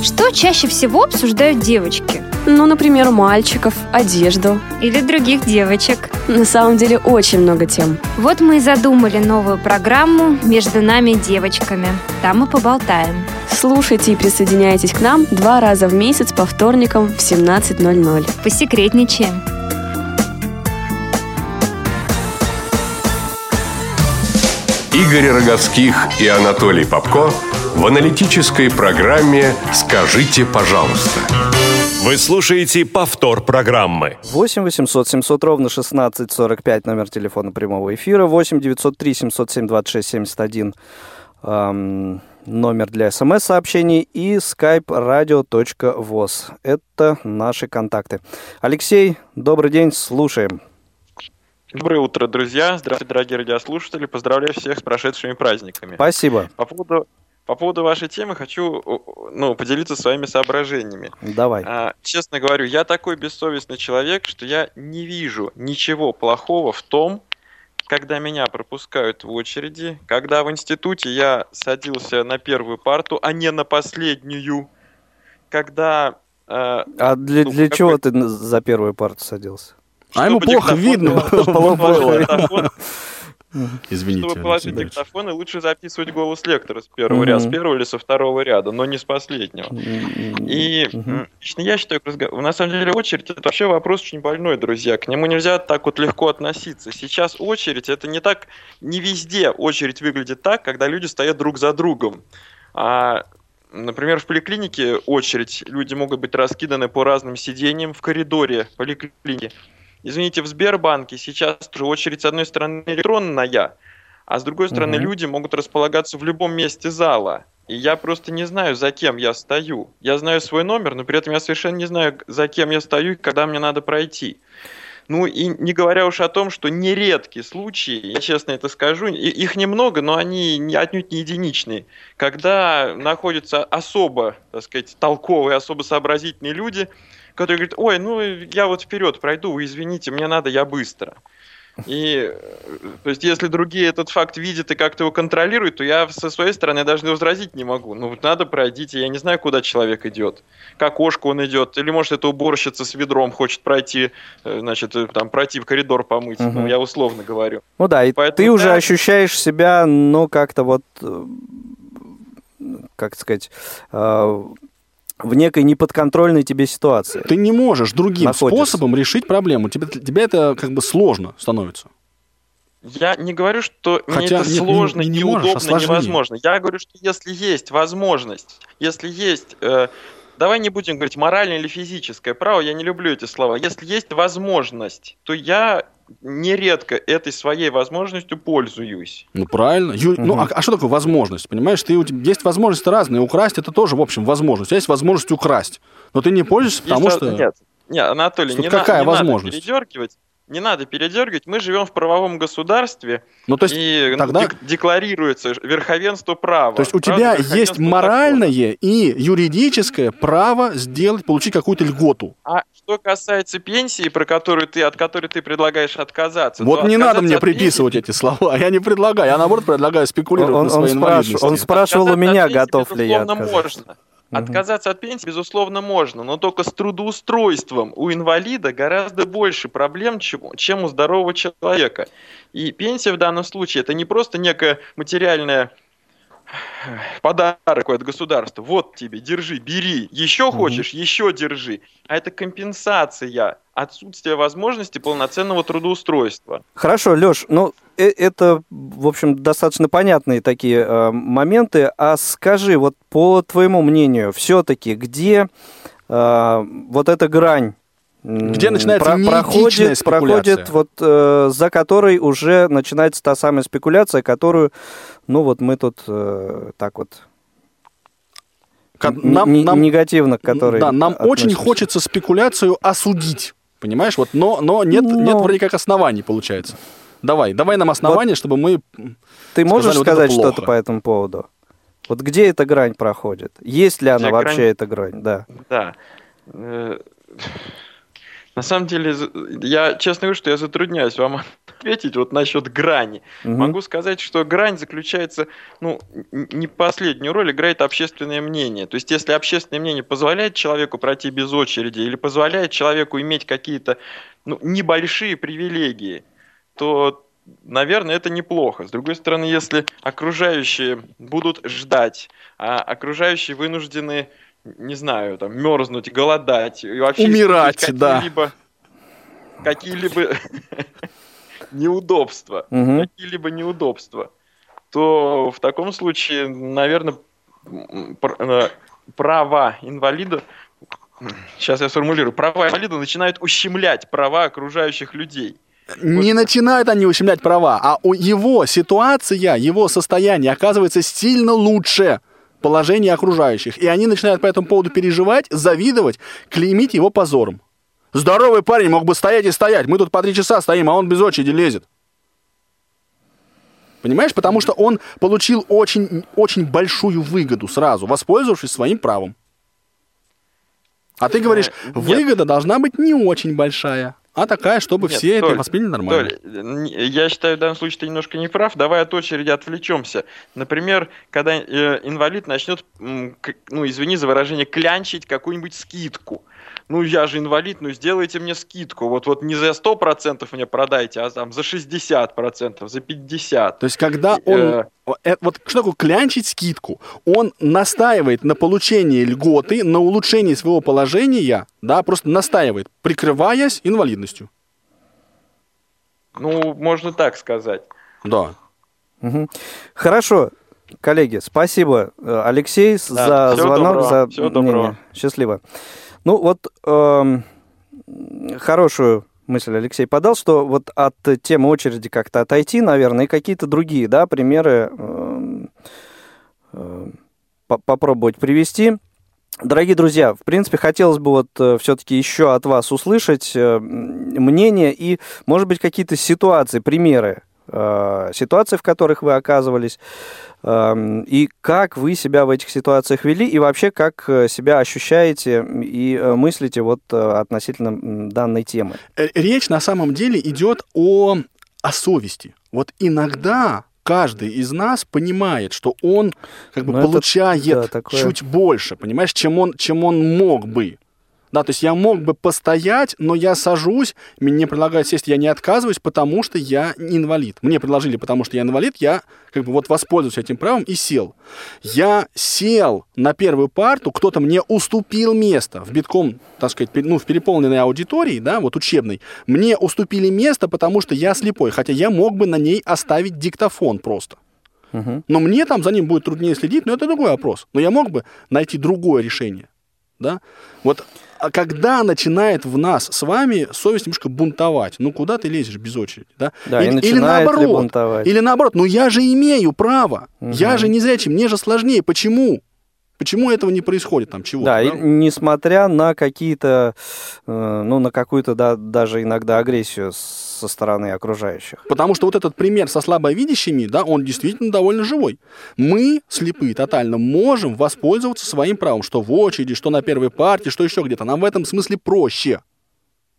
Что чаще всего обсуждают девочки? Ну, например, мальчиков, одежду. Или других девочек. На самом деле очень много тем. Вот мы и задумали новую программу «Между нами девочками». Там мы поболтаем. Слушайте и присоединяйтесь к нам два раза в месяц по вторникам в 17.00. Посекретничаем. Игорь Роговских и Анатолий Попко в аналитической программе «Скажите, пожалуйста». Вы слушаете повтор программы. 8 800 700 ровно 16 45 номер телефона прямого эфира. 8 903 707 26 71 эм, номер для смс-сообщений и skype radio.voz. Это наши контакты. Алексей, добрый день, слушаем. Доброе утро, друзья. Здравствуйте, дорогие радиослушатели. Поздравляю всех с прошедшими праздниками. Спасибо. По поводу, по поводу вашей темы хочу ну, поделиться своими соображениями. Давай. А, честно говорю, я такой бессовестный человек, что я не вижу ничего плохого в том, когда меня пропускают в очереди, когда в институте я садился на первую парту, а не на последнюю, когда... Э, а для, ну, для какой... чего ты за первую парту садился? А ему плохо видно. Извините. Чтобы положить диктофон, и лучше записывать голос лектора с первого ряда, с первого или со второго ряда, но не с последнего. И лично я считаю, на самом деле очередь это вообще вопрос очень больной, друзья. К нему нельзя так вот легко относиться. Сейчас очередь это не так, не везде очередь выглядит так, когда люди стоят друг за другом. А Например, в поликлинике очередь, люди могут быть раскиданы по разным сиденьям в коридоре поликлиники. Извините, в Сбербанке сейчас уже очередь с одной стороны электронная, а с другой стороны угу. люди могут располагаться в любом месте зала. И я просто не знаю, за кем я стою. Я знаю свой номер, но при этом я совершенно не знаю, за кем я стою и когда мне надо пройти. Ну и не говоря уж о том, что нередки случаи, я честно это скажу, их немного, но они отнюдь не единичные, когда находятся особо, так сказать, толковые, особо сообразительные люди, которые говорят, ой, ну я вот вперед пройду, извините, мне надо, я быстро. И, то есть, если другие этот факт видят и как-то его контролируют, то я со своей стороны даже возразить не могу. Ну, надо пройдите, я не знаю, куда человек идет. К окошку он идет, или, может, это уборщица с ведром хочет пройти, э, значит, э, там, пройти в коридор помыть. Угу. Ну, я условно говорю. Ну да, и Поэтому, ты да, уже ощущаешь себя, ну, как-то вот, э, как сказать, в некой неподконтрольной тебе ситуации. Ты не можешь другим находишься. способом решить проблему. Тебе, тебе это как бы сложно становится. Я не говорю, что Хотя, мне это нет, сложно, не, не неудобно, можешь, а невозможно. Я говорю, что если есть возможность, если есть э, давай не будем говорить моральное или физическое право, я не люблю эти слова. Если есть возможность, то я нередко этой своей возможностью пользуюсь. Ну правильно. Ю... Угу. Ну а, а что такое возможность? Понимаешь, ты у тебя есть возможности разные. Украсть это тоже, в общем, возможность. У тебя есть возможность украсть. Но ты не пользуешься, потому есть, что. Нет, нет, Анатолий, что не, какая на, не возможность? надо передергивать не надо передергивать, мы живем в правовом государстве, ну, то есть и тогда... декларируется верховенство права. То есть у тебя есть моральное закона. и юридическое право сделать, получить какую-то льготу. А что касается пенсии, про которую ты, от которой ты предлагаешь отказаться, вот не надо мне приписывать пенсии... эти слова, я не предлагаю, я наоборот предлагаю спекулировать он, на своей он, спраш... он спрашивал у меня, готов ли я отказаться. можно. Отказаться от пенсии, безусловно, можно, но только с трудоустройством у инвалида гораздо больше проблем, чем у здорового человека. И пенсия в данном случае это не просто некая материальная подарок от государства. Вот тебе, держи, бери. Еще хочешь, mm еще держи. А это компенсация отсутствия возможности полноценного трудоустройства. Хорошо, Леш, ну э, это, в общем, достаточно понятные такие э, моменты. А скажи, вот по твоему мнению, все-таки где э, вот эта грань где начинается про- проходит, проходит вот э, за которой уже начинается та самая спекуляция, которую, ну вот мы тут э, так вот нам, нам, негативно, к которой. Да, нам относимся. очень хочется спекуляцию осудить, понимаешь, вот, но, но нет, но... нет вроде как оснований получается. Давай, давай нам основания, вот чтобы мы. Ты можешь сказать вот что-то по этому поводу? Вот где эта грань проходит? Есть ли она где вообще грань... эта грань? Да. Да. Э, на самом деле, я честно говорю, что я затрудняюсь вам <laughs> ответить вот насчет грани. Угу. Могу сказать, что грань заключается, ну, не последнюю роль играет общественное мнение. То есть, если общественное мнение позволяет человеку пройти без очереди или позволяет человеку иметь какие-то ну, небольшие привилегии, то наверное, это неплохо. С другой стороны, если окружающие будут ждать, а окружающие вынуждены не знаю, там, мерзнуть, голодать, и вообще умирать, какие-либо, да. Какие-либо <laughs> неудобства, угу. какие-либо неудобства, то в таком случае, наверное, э, права инвалида, сейчас я сформулирую, права инвалида начинают ущемлять права окружающих людей. Не начинают они ущемлять права, а у его ситуация, его состояние оказывается сильно лучше положение окружающих. И они начинают по этому поводу переживать, завидовать, клеймить его позором. Здоровый парень мог бы стоять и стоять. Мы тут по три часа стоим, а он без очереди лезет. Понимаешь? Потому что он получил очень, очень большую выгоду сразу, воспользовавшись своим правом. А ты говоришь, э, выгода должна быть не очень большая а такая, чтобы Нет, все Толь, это восприняли нормально. Толь, я считаю, в данном случае ты немножко не прав. Давай от очереди отвлечемся. Например, когда э, инвалид начнет, ну, извини за выражение, клянчить какую-нибудь скидку ну я же инвалид, ну сделайте мне скидку. Вот, вот не за 100% мне продайте, а там за 60%, за 50%. То есть когда он... Э... э вот что такое клянчить скидку? Он настаивает на получении льготы, на улучшении своего положения, да, просто настаивает, прикрываясь инвалидностью. Ну, можно так сказать. Да. Угу. Хорошо, коллеги, спасибо, э, Алексей, да, за звонок, доброго. за всего доброго. Счастливо. Ну вот э, хорошую мысль Алексей подал, что вот от темы очереди как-то отойти, наверное, и какие-то другие, да, примеры э, э, попробовать привести. Дорогие друзья, в принципе, хотелось бы вот э, все-таки еще от вас услышать э, мнение и, может быть, какие-то ситуации, примеры э, ситуаций, в которых вы оказывались, э, и как вы себя в этих ситуациях вели, и вообще как э, себя ощущаете и э, мыслите вот относительно данной темы. Речь на самом деле идет о, о совести. Вот иногда каждый из нас понимает, что он как бы Но ну, получает это, да, такое... чуть больше, понимаешь, чем он, чем он мог бы. Да, то есть я мог бы постоять, но я сажусь, мне предлагают сесть, я не отказываюсь, потому что я инвалид. Мне предложили, потому что я инвалид, я как бы вот воспользуюсь этим правом и сел. Я сел на первую парту, кто-то мне уступил место в битком, так сказать, ну, в переполненной аудитории, да, вот учебной. Мне уступили место, потому что я слепой, хотя я мог бы на ней оставить диктофон просто. Но мне там за ним будет труднее следить, но это другой вопрос. Но я мог бы найти другое решение. Да? Вот а когда начинает в нас с вами совесть немножко бунтовать, ну куда ты лезешь без очереди, да? да или, или наоборот, бунтовать? или наоборот, ну я же имею право, угу. я же не зрячий, мне же сложнее, почему? Почему этого не происходит там чего? Да, да? И, несмотря на какие-то, э, ну, на какую-то да, даже иногда агрессию со стороны окружающих. Потому что вот этот пример со слабовидящими, да, он действительно довольно живой. Мы, слепые тотально, можем воспользоваться своим правом, что в очереди, что на первой партии, что еще где-то. Нам в этом смысле проще.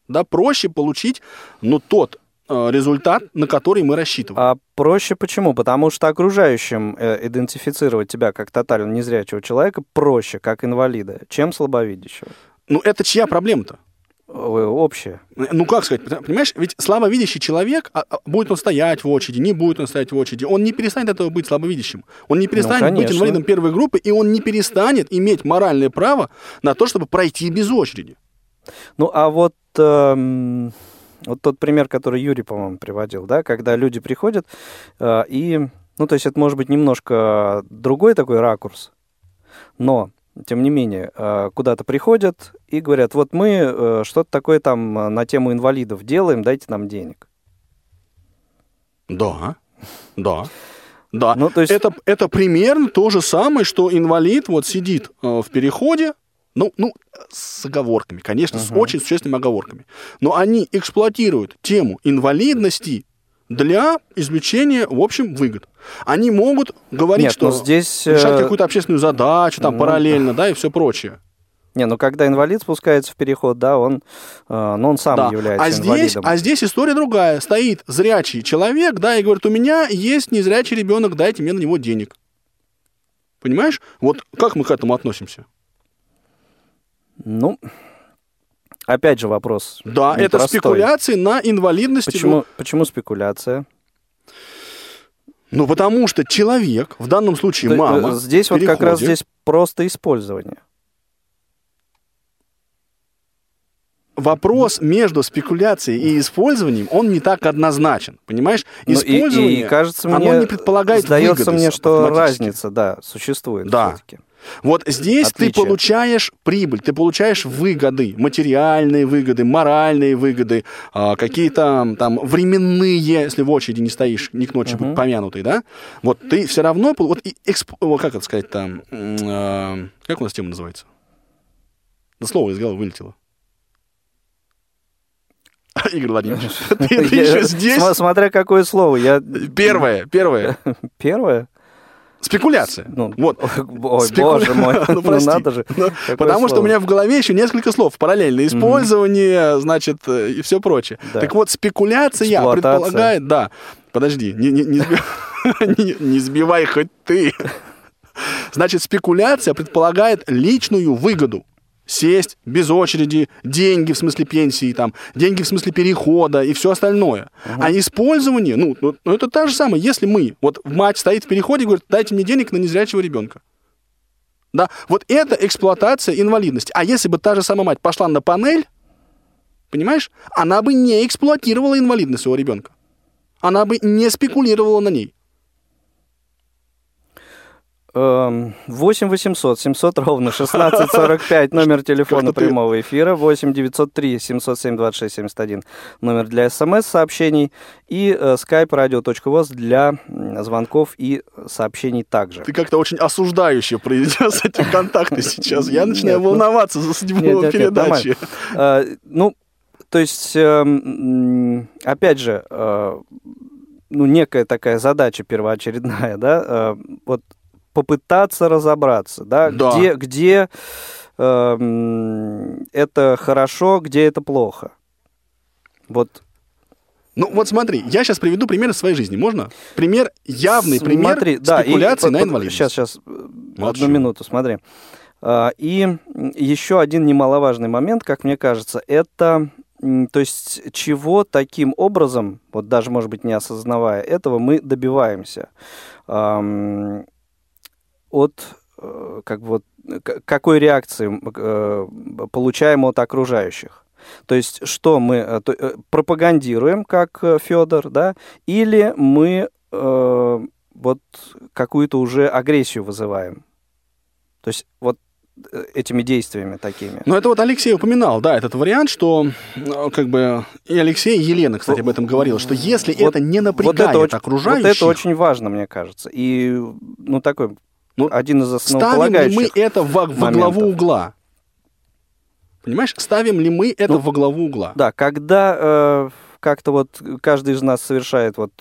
Да, проще получить, ну, тот Э, результат, на который мы рассчитываем. А проще почему? Потому что окружающим э, идентифицировать тебя как тотально незрячего человека проще, как инвалида, чем слабовидящего. Ну, это чья проблема-то? Общее. Ну, как сказать, понимаешь, ведь слабовидящий человек, а, а, будет он стоять в очереди, не будет он стоять в очереди, он не перестанет этого быть слабовидящим. Он не перестанет ну, быть инвалидом первой группы, и он не перестанет иметь моральное право на то, чтобы пройти без очереди. Ну, а вот... Эм вот тот пример, который Юрий, по-моему, приводил, да, когда люди приходят э, и, ну, то есть это может быть немножко другой такой ракурс, но тем не менее, э, куда-то приходят и говорят, вот мы э, что-то такое там на тему инвалидов делаем, дайте нам денег. Да, да. Да, ну, то есть... это, это примерно то же самое, что инвалид вот сидит э, в переходе, ну, ну, с оговорками, конечно, uh-huh. с очень существенными оговорками. Но они эксплуатируют тему инвалидности для извлечения, в общем, выгод. Они могут говорить, Нет, что здесь... решать э, какую-то общественную задачу, там, ну, параллельно, да, и все прочее. Не, ну когда инвалид спускается в переход, да, он, э, ну, он сам да. является а здесь, инвалидом. А здесь история другая. Стоит зрячий человек, да, и говорит, у меня есть незрячий ребенок, дайте мне на него денег. Понимаешь? Вот как мы к этому относимся? Ну, опять же вопрос. Да, это спекуляции на инвалидности. Почему, почему спекуляция? Ну, потому что человек, в данном случае мама... Здесь переходе, вот как раз здесь просто использование. вопрос между спекуляцией и использованием, он не так однозначен, понимаешь? Использование, ну, и, и, кажется, мне оно не предполагает Сдается мне, что разница, да, существует да. все-таки. Вот здесь Отличие. ты получаешь прибыль, ты получаешь выгоды, материальные выгоды, моральные выгоды, а, какие-то там временные, если в очереди не стоишь, не к ночи uh-huh. помянутый, да? Вот ты все равно, вот, эксп, как это сказать там, э, как у нас тема называется? Да слово из головы вылетело. <laughs> Игорь Владимирович, <laughs> ты еще здесь? Смотря какое слово. Первое, первое. <laughs> Первое? Спекуляция. Ну, вот. <laughs> Ой, Спекуля... боже мой, <laughs> ну, ну надо же. Ну, потому слово? что у меня в голове еще несколько слов. Параллельно использование, mm-hmm. значит, э, и все прочее. Да. Так вот, спекуляция предполагает... Да, подожди, не, не, не, <laughs> не, не сбивай хоть ты. Значит, спекуляция предполагает личную выгоду сесть без очереди, деньги в смысле пенсии, там, деньги в смысле перехода и все остальное. Угу. А использование, ну, ну, ну, это та же самое, если мы, вот мать стоит в переходе и говорит, дайте мне денег на незрячего ребенка. Да, вот это эксплуатация инвалидности. А если бы та же самая мать пошла на панель, понимаешь, она бы не эксплуатировала инвалидность своего ребенка. Она бы не спекулировала на ней. 8 800 700 ровно 1645, <laughs> номер телефона прямого эфира, 8 903 707 26 71, номер для смс-сообщений и э, skype radio.voz для звонков и сообщений также. Ты как-то очень осуждающе произнес <laughs> эти контакты сейчас. Я начинаю ну, волноваться за судьбу передачи. Э, ну, то есть, эм, опять же, э, ну, некая такая задача первоочередная, <laughs> да, вот попытаться разобраться, да, да. где, где э, это хорошо, где это плохо. Вот. Ну вот смотри, я сейчас приведу пример из своей жизни, можно? Пример, явный смотри, пример да, спекуляции и, на инвалидность. Сейчас, сейчас, Молчу. одну минуту, смотри. А, и еще один немаловажный момент, как мне кажется, это то есть чего таким образом, вот даже, может быть, не осознавая этого, мы добиваемся от э, как бы вот, какой реакции э, получаем от окружающих. То есть, что мы э, пропагандируем, как Федор, да, или мы э, вот какую-то уже агрессию вызываем. То есть, вот этими действиями такими. Ну, это вот Алексей упоминал, да, этот вариант, что как бы и Алексей, и Елена, кстати, об этом говорила, что если вот, это не напрягает вот это окружающих... Вот это очень важно, мне кажется. И, ну, такой ну, один из основополагающих Ставим ли мы это во, во главу угла? Понимаешь, ставим ли мы это ну, во главу угла? Да, когда э, как-то вот каждый из нас совершает вот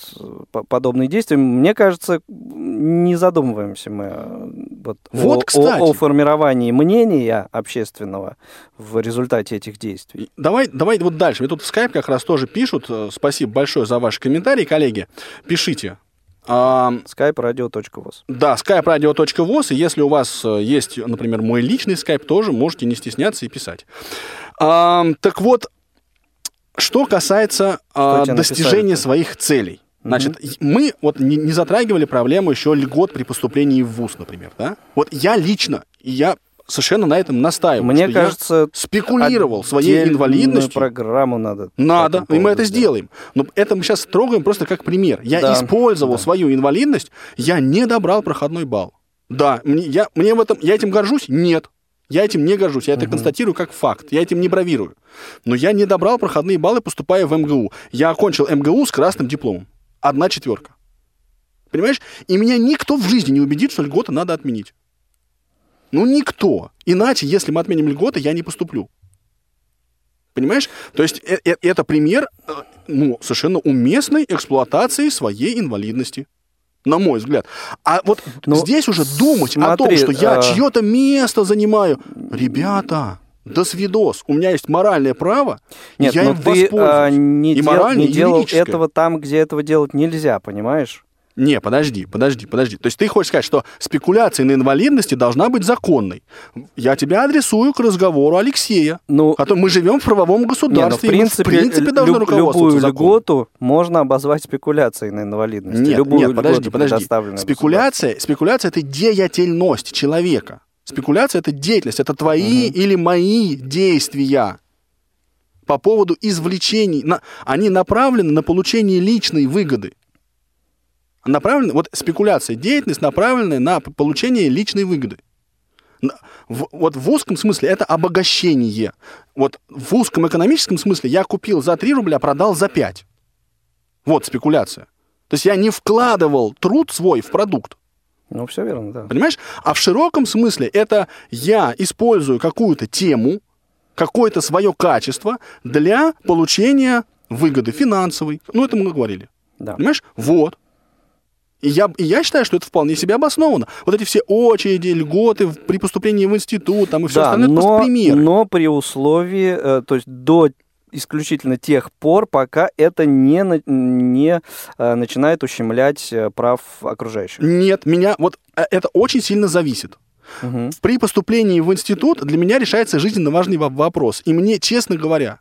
подобные действия, мне кажется, не задумываемся мы э, вот, вот, о, кстати. О, о формировании мнения общественного в результате этих действий. Давай, давай вот дальше. Мне тут в скайп как раз тоже пишут. Э, спасибо большое за ваши комментарии, коллеги. Пишите. skype-radio.voz. Да, skype-radio.voz. И если у вас э, есть, например, мой личный скайп, тоже можете не стесняться и писать. А, так вот, что касается что а, достижения своих целей. Значит, mm-hmm. мы вот не, не затрагивали проблему еще льгот при поступлении в ВУЗ, например, да? Вот я лично, я совершенно на этом настаиваю. Мне кажется, спекулировал своей инвалидностью. программу надо. Надо, и мы это сделаем. Но это мы сейчас трогаем просто как пример. Я да, использовал да. свою инвалидность, я не добрал проходной балл. Да, мне, я, мне в этом, я этим горжусь? Нет. Я этим не горжусь, я это угу. констатирую как факт, я этим не бравирую. Но я не добрал проходные баллы, поступая в МГУ. Я окончил МГУ с красным дипломом. Одна четверка. Понимаешь? И меня никто в жизни не убедит, что льготы надо отменить. Ну, никто. Иначе, если мы отменим льготы, я не поступлю. Понимаешь? То есть э -э это пример э, ну, совершенно уместной эксплуатации своей инвалидности. На мой взгляд. А вот Но ну, здесь уже думать смотри, о том, что я а... чье-то место занимаю. Ребята, до свидос. У меня есть моральное право, Нет, я им ты, А, не и дел, не делал этого там, где этого делать нельзя, понимаешь? Не, подожди, подожди, подожди. То есть ты хочешь сказать, что спекуляция на инвалидности должна быть законной. Я тебя адресую к разговору Алексея. Ну, а то мы живем в правовом государстве. Не, ну, в принципе, в принципе должны люб, любую льготу можно обозвать спекуляцией на инвалидности. Нет, любую нет, подожди, подожди. Спекуляция, спекуляция это деятельность человека. Спекуляция это деятельность, это твои угу. или мои действия по поводу извлечений. На, они направлены на получение личной выгоды направлена, вот спекуляция, деятельность, направленная на получение личной выгоды. В, вот в узком смысле это обогащение. Вот в узком экономическом смысле я купил за 3 рубля, продал за 5. Вот спекуляция. То есть я не вкладывал труд свой в продукт. Ну, все верно, да. Понимаешь? А в широком смысле это я использую какую-то тему, какое-то свое качество для получения выгоды финансовой. Ну, это мы говорили. Да. Понимаешь? Вот. И я, и я считаю, что это вполне себе обосновано. Вот эти все очереди, льготы при поступлении в институт, там и все да, остальное, но, это просто пример. Но при условии, э, то есть до исключительно тех пор, пока это не, не э, начинает ущемлять э, прав окружающих. Нет, меня вот это очень сильно зависит. Угу. При поступлении в институт для меня решается жизненно важный вопрос. И мне, честно говоря,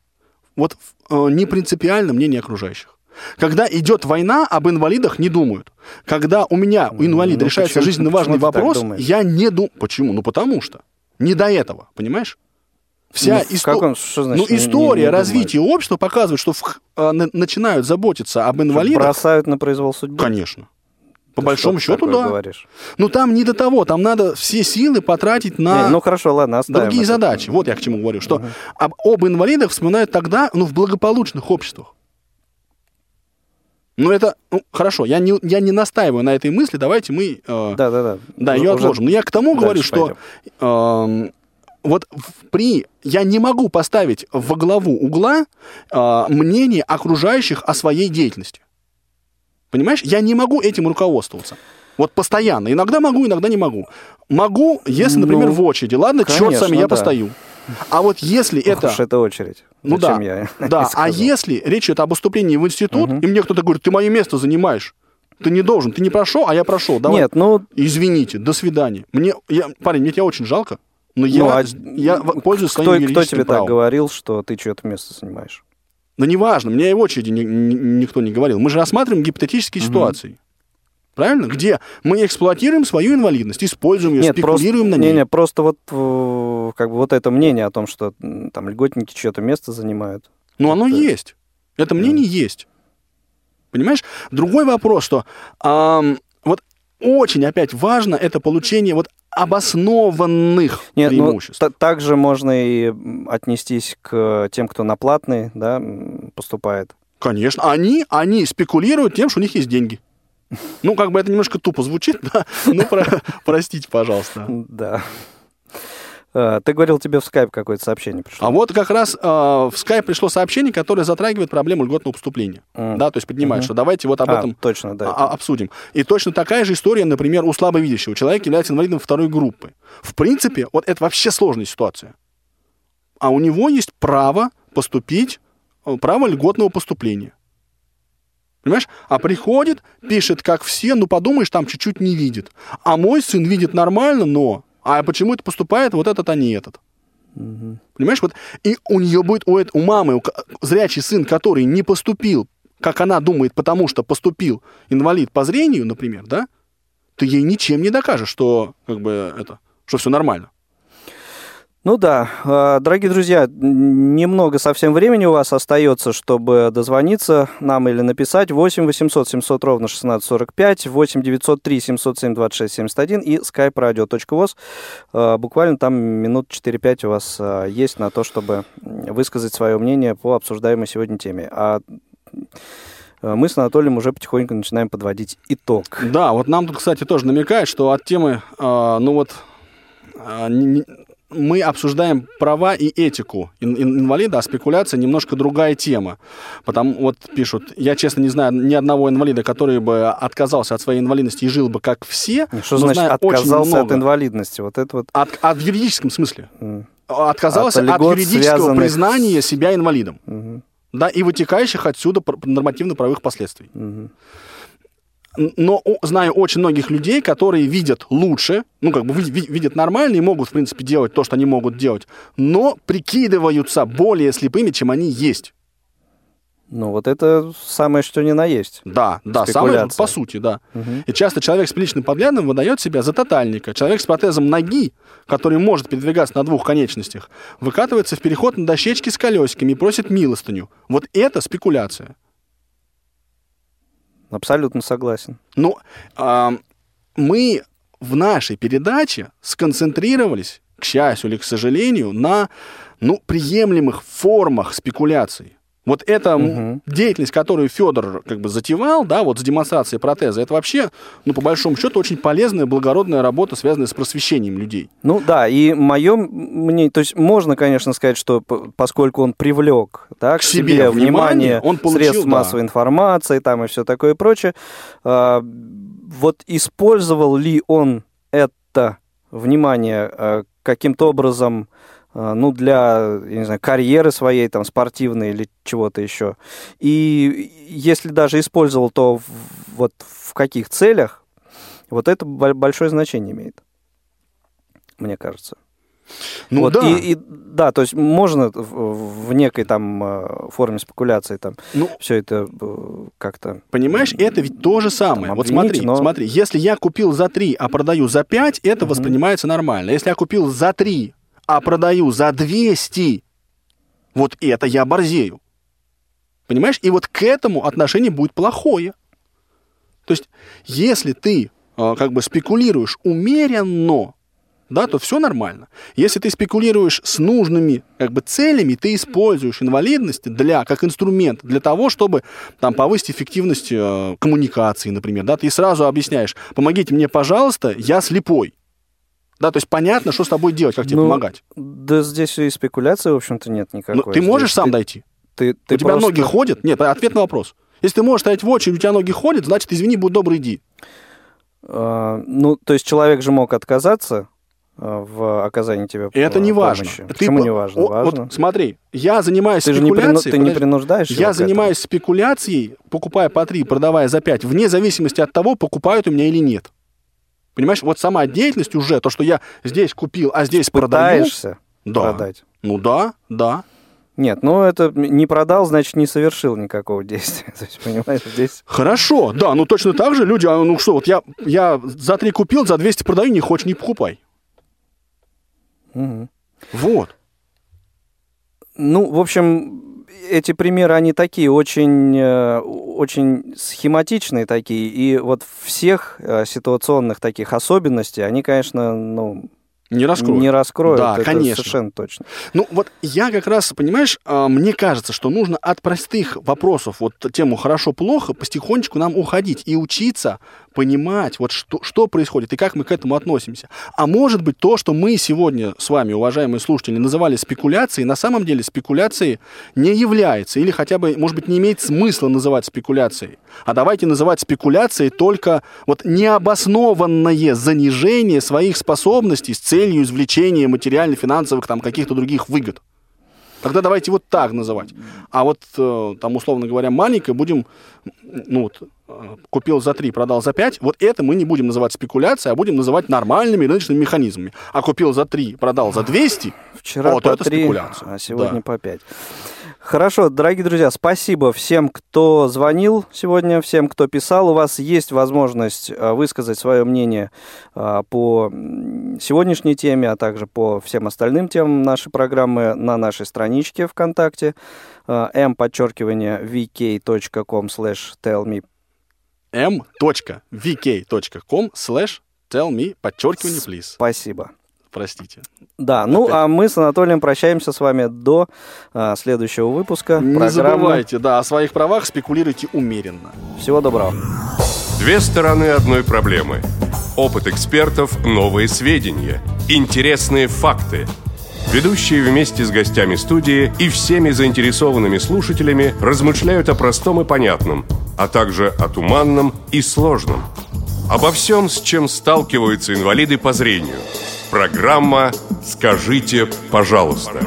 вот не принципиально мнение окружающих. Когда идет война, об инвалидах не думают. Когда у меня, у инвалида, ну, решается почему, жизненно важный вопрос, я не думаю. Почему? Ну, потому что. Не до этого, понимаешь? Вся ну, исто... каком, что значит, ну, история не, не развития общества показывает, что в... э, начинают заботиться об инвалидах. Бросают на произвол судьбы? Конечно. По Ты большому счету, да. говоришь? Ну там не до того, там надо все силы потратить на Не, ну хорошо, ладно, другие это. задачи. Вот я к чему говорю, что об, об инвалидах вспоминают тогда, ну, в благополучных обществах. Ну, это, ну, хорошо, я не, я не настаиваю на этой мысли, давайте мы... э, Да, да, да. да, ее Уже отложим. Но я к тому говорю, что эм, вот при... Я не могу поставить во главу угла э, мнение окружающих о своей деятельности. Понимаешь? Я не могу этим руководствоваться. Вот постоянно. Иногда могу, иногда не могу. Могу, если, например, Ну, в очереди. Ладно, черт с конечно, вами, я да. постою. А вот если Ох это... уж эта очередь. Ну Зачем да, я <laughs> да. А если речь идет об поступлении в институт, и мне кто-то говорит, ты мое место занимаешь, ты не должен, ты не прошел, а я прошел. Давай. Нет, ну... Извините, до свидания. Мне, я, парень, мне тебя очень жалко, но я, ну, а я пользуюсь кто, своим кто тебе правом. так говорил, что ты что-то место занимаешь? Но неважно, мне и в очереди ни- ни- никто не говорил. Мы же рассматриваем гипотетические ситуации. Правильно? Где мы эксплуатируем свою инвалидность, используем ее, Нет, просто, спекулируем на не, ней. не, просто вот э, как бы вот это мнение о том, что там льготники что-то место занимают. Но оно есть. Это мнение есть. Понимаешь? Другой вопрос, что ам, вот очень опять важно это получение вот обоснованных Нет, ну, преимуществ. та- также можно и отнестись к тем, кто на платный, да, поступает. Конечно. Они, они спекулируют тем, что у них есть деньги. Ну, как бы это немножко тупо звучит, <laughs> да? Ну, про- простите, пожалуйста. Да. Э, Ты говорил, тебе в скайп какое-то сообщение пришло. А вот как раз э, в Skype пришло сообщение, которое затрагивает проблему льготного поступления. М. Да, то есть поднимает, Мгм. что давайте вот об А, этом точно, да. а- обсудим. И точно такая же история, например, у слабовидящего. Человек является инвалидом второй группы. В принципе, вот это вообще сложная ситуация. А у него есть право поступить, э, право льготного поступления. Понимаешь? А приходит, пишет, как все, ну подумаешь, там чуть-чуть не видит. А мой сын видит нормально, но... А почему это поступает вот этот, а не этот? Понимаешь, вот и у нее будет, у, у мамы, у зрячий сын, который не поступил, как она думает, потому что поступил инвалид по зрению, например, да, ты ей ничем не докажешь, что как бы это, что все нормально. Ну да, э, дорогие друзья, немного совсем времени у вас остается, чтобы дозвониться нам или написать 8 800 700 ровно 1645, 8 903 707 26 71 и skype-radio.voz. Э, Буквально там минут 4-5 у вас э, есть на то, чтобы высказать свое мнение по обсуждаемой сегодня теме. А мы с Анатолием уже потихоньку начинаем подводить итог. Да, вот нам тут, кстати, тоже намекает, что от темы, ну вот, мы обсуждаем права и этику ин- ин- инвалида, а спекуляция немножко другая тема. Потому вот пишут, я честно не знаю ни одного инвалида, который бы отказался от своей инвалидности и жил бы как все. Что значит знаю отказался от инвалидности? Вот это вот... От, от в юридическом смысле. м, Отказался От от, юридического связанных- признания себя инвалидом. мгм, Да, и вытекающих отсюда пр- нормативно-правовых последствий. Н- Но знаю очень многих людей, которые видят лучше, ну, как бы ви- ви- видят нормально и могут, в принципе, делать то, что они могут делать, но прикидываются более слепыми, чем они есть. Ну, вот это самое, что ни на есть. Да, да, самое, по сути, да. Мгм. И часто человек с приличным подглядом выдает себя за тотальника. Человек с протезом ноги, который может передвигаться на двух конечностях, выкатывается в переход на дощечки с колесиками и просит милостыню. Вот это спекуляция. Абсолютно согласен. Но а, мы в нашей передаче сконцентрировались, к счастью или к сожалению, на ну, приемлемых формах спекуляций. Вот эта Мгм. деятельность, которую Федор как бы затевал, да, вот с демонстрацией протеза, это вообще, ну, по большому счету, очень полезная, благородная работа, связанная с просвещением людей. Ну да, и мое мнение, то есть можно, конечно, сказать, что поскольку он привлек да, к, К себе себе, внимание, внимание он получил, средств да. массовой информации там и все такое прочее, а, вот использовал ли он это внимание а, каким-то образом ну, для, я не знаю, карьеры своей, там, спортивной или чего-то еще. И если даже использовал, то в- вот в каких целях, вот это бо- большое значение имеет, мне кажется. Ну Вот, да. И, и- да, то есть можно в, в некой там э, форме спекуляции там Ну, все это э, как-то... Понимаешь, это ведь то же самое. Там вот смотри, но- смотри, если я купил за 3, а продаю за 5, это Мгм. воспринимается нормально. Если я купил за 3, а продаю за 200, вот это я борзею. Понимаешь? И вот к этому отношение будет плохое. То есть, если ты э, как бы спекулируешь умеренно, да, то все нормально. Если ты спекулируешь с нужными как бы, целями, ты используешь инвалидность для, как инструмент для того, чтобы там, повысить эффективность э, коммуникации, например. Да, ты сразу объясняешь, помогите мне, пожалуйста, я слепой. Да, то есть понятно, что с тобой делать, как тебе Ну, помогать. Да здесь и спекуляции, в общем-то, нет никакой. Ну, ты можешь Здесь сам ты- дойти? Ты, ты у тебя просто- ноги ходят? Нет, ответ на вопрос. Если ты можешь стоять в очередь, у тебя ноги ходят, значит, извини, будь добрый, иди. А, ну, то есть человек же мог отказаться а, в оказании тебе Это а, не важно. помощи. Ты Почему по- не важно? О, важно. Вот смотри, я занимаюсь Ты же не, прину- спекуляцией. ты не принуждаешь Я к этому. занимаюсь спекуляцией, покупая по 3, продавая за 5, вне зависимости от того, покупают у меня или нет. Понимаешь, вот сама деятельность уже, то, что я здесь купил, а здесь продаю. Пытаешься Да. продать. Ну да, да. Нет, ну это не продал, значит, не совершил никакого <laughs> действия. То есть, понимаешь, здесь... Хорошо, да, ну точно так же люди, а, ну что, вот я, я за 3 купил, за 200 продаю, не хочешь, не покупай. Мгм. Вот. Ну, в общем, эти примеры, они такие очень, э, очень схематичные такие, и вот всех э, ситуационных таких особенностей, они, конечно, ну, Не раскроют. не раскроют. Да, это конечно. совершенно точно. Ну, вот я как раз, понимаешь, а, мне кажется, что нужно от простых вопросов, вот тему хорошо-плохо, потихонечку нам уходить и учиться понимать, вот что, что происходит и как мы к этому относимся. А может быть, то, что мы сегодня с вами, уважаемые слушатели, называли спекуляцией, на самом деле спекуляцией не является, или хотя бы, может быть, не имеет смысла называть спекуляцией. А давайте называть спекуляцией только вот необоснованное занижение своих способностей с целью извлечения материально-финансовых там каких-то других выгод. Тогда давайте вот так называть. А вот э, там, условно говоря, маленькое будем, ну вот, э, купил за 3, продал за 5, вот это мы не будем называть спекуляцией, а будем называть нормальными рыночными механизмами. А купил за 3, продал за 200, Вчера вот по это 3, спекуляция. а сегодня Да. по 5. Хорошо, дорогие друзья, спасибо всем, кто звонил сегодня, всем, кто писал. У вас есть возможность а, высказать свое мнение а, по сегодняшней теме, а также по всем остальным темам нашей программы на нашей страничке ВКонтакте а, m подчеркивание vk.com slash tell me m.vk.com slash tell me, подчеркивание, please. Спасибо. Простите. Да, ну Опять. а мы с Анатолием прощаемся с вами до а, следующего выпуска Не программы. забывайте, да, о своих правах спекулируйте умеренно. Всего доброго. Две стороны одной проблемы. Опыт экспертов, новые сведения, интересные факты. Ведущие вместе с гостями студии и всеми заинтересованными слушателями размышляют о простом и понятном, а также о туманном и сложном. Обо всем, с чем сталкиваются инвалиды по зрению. Программа «Скажите, пожалуйста».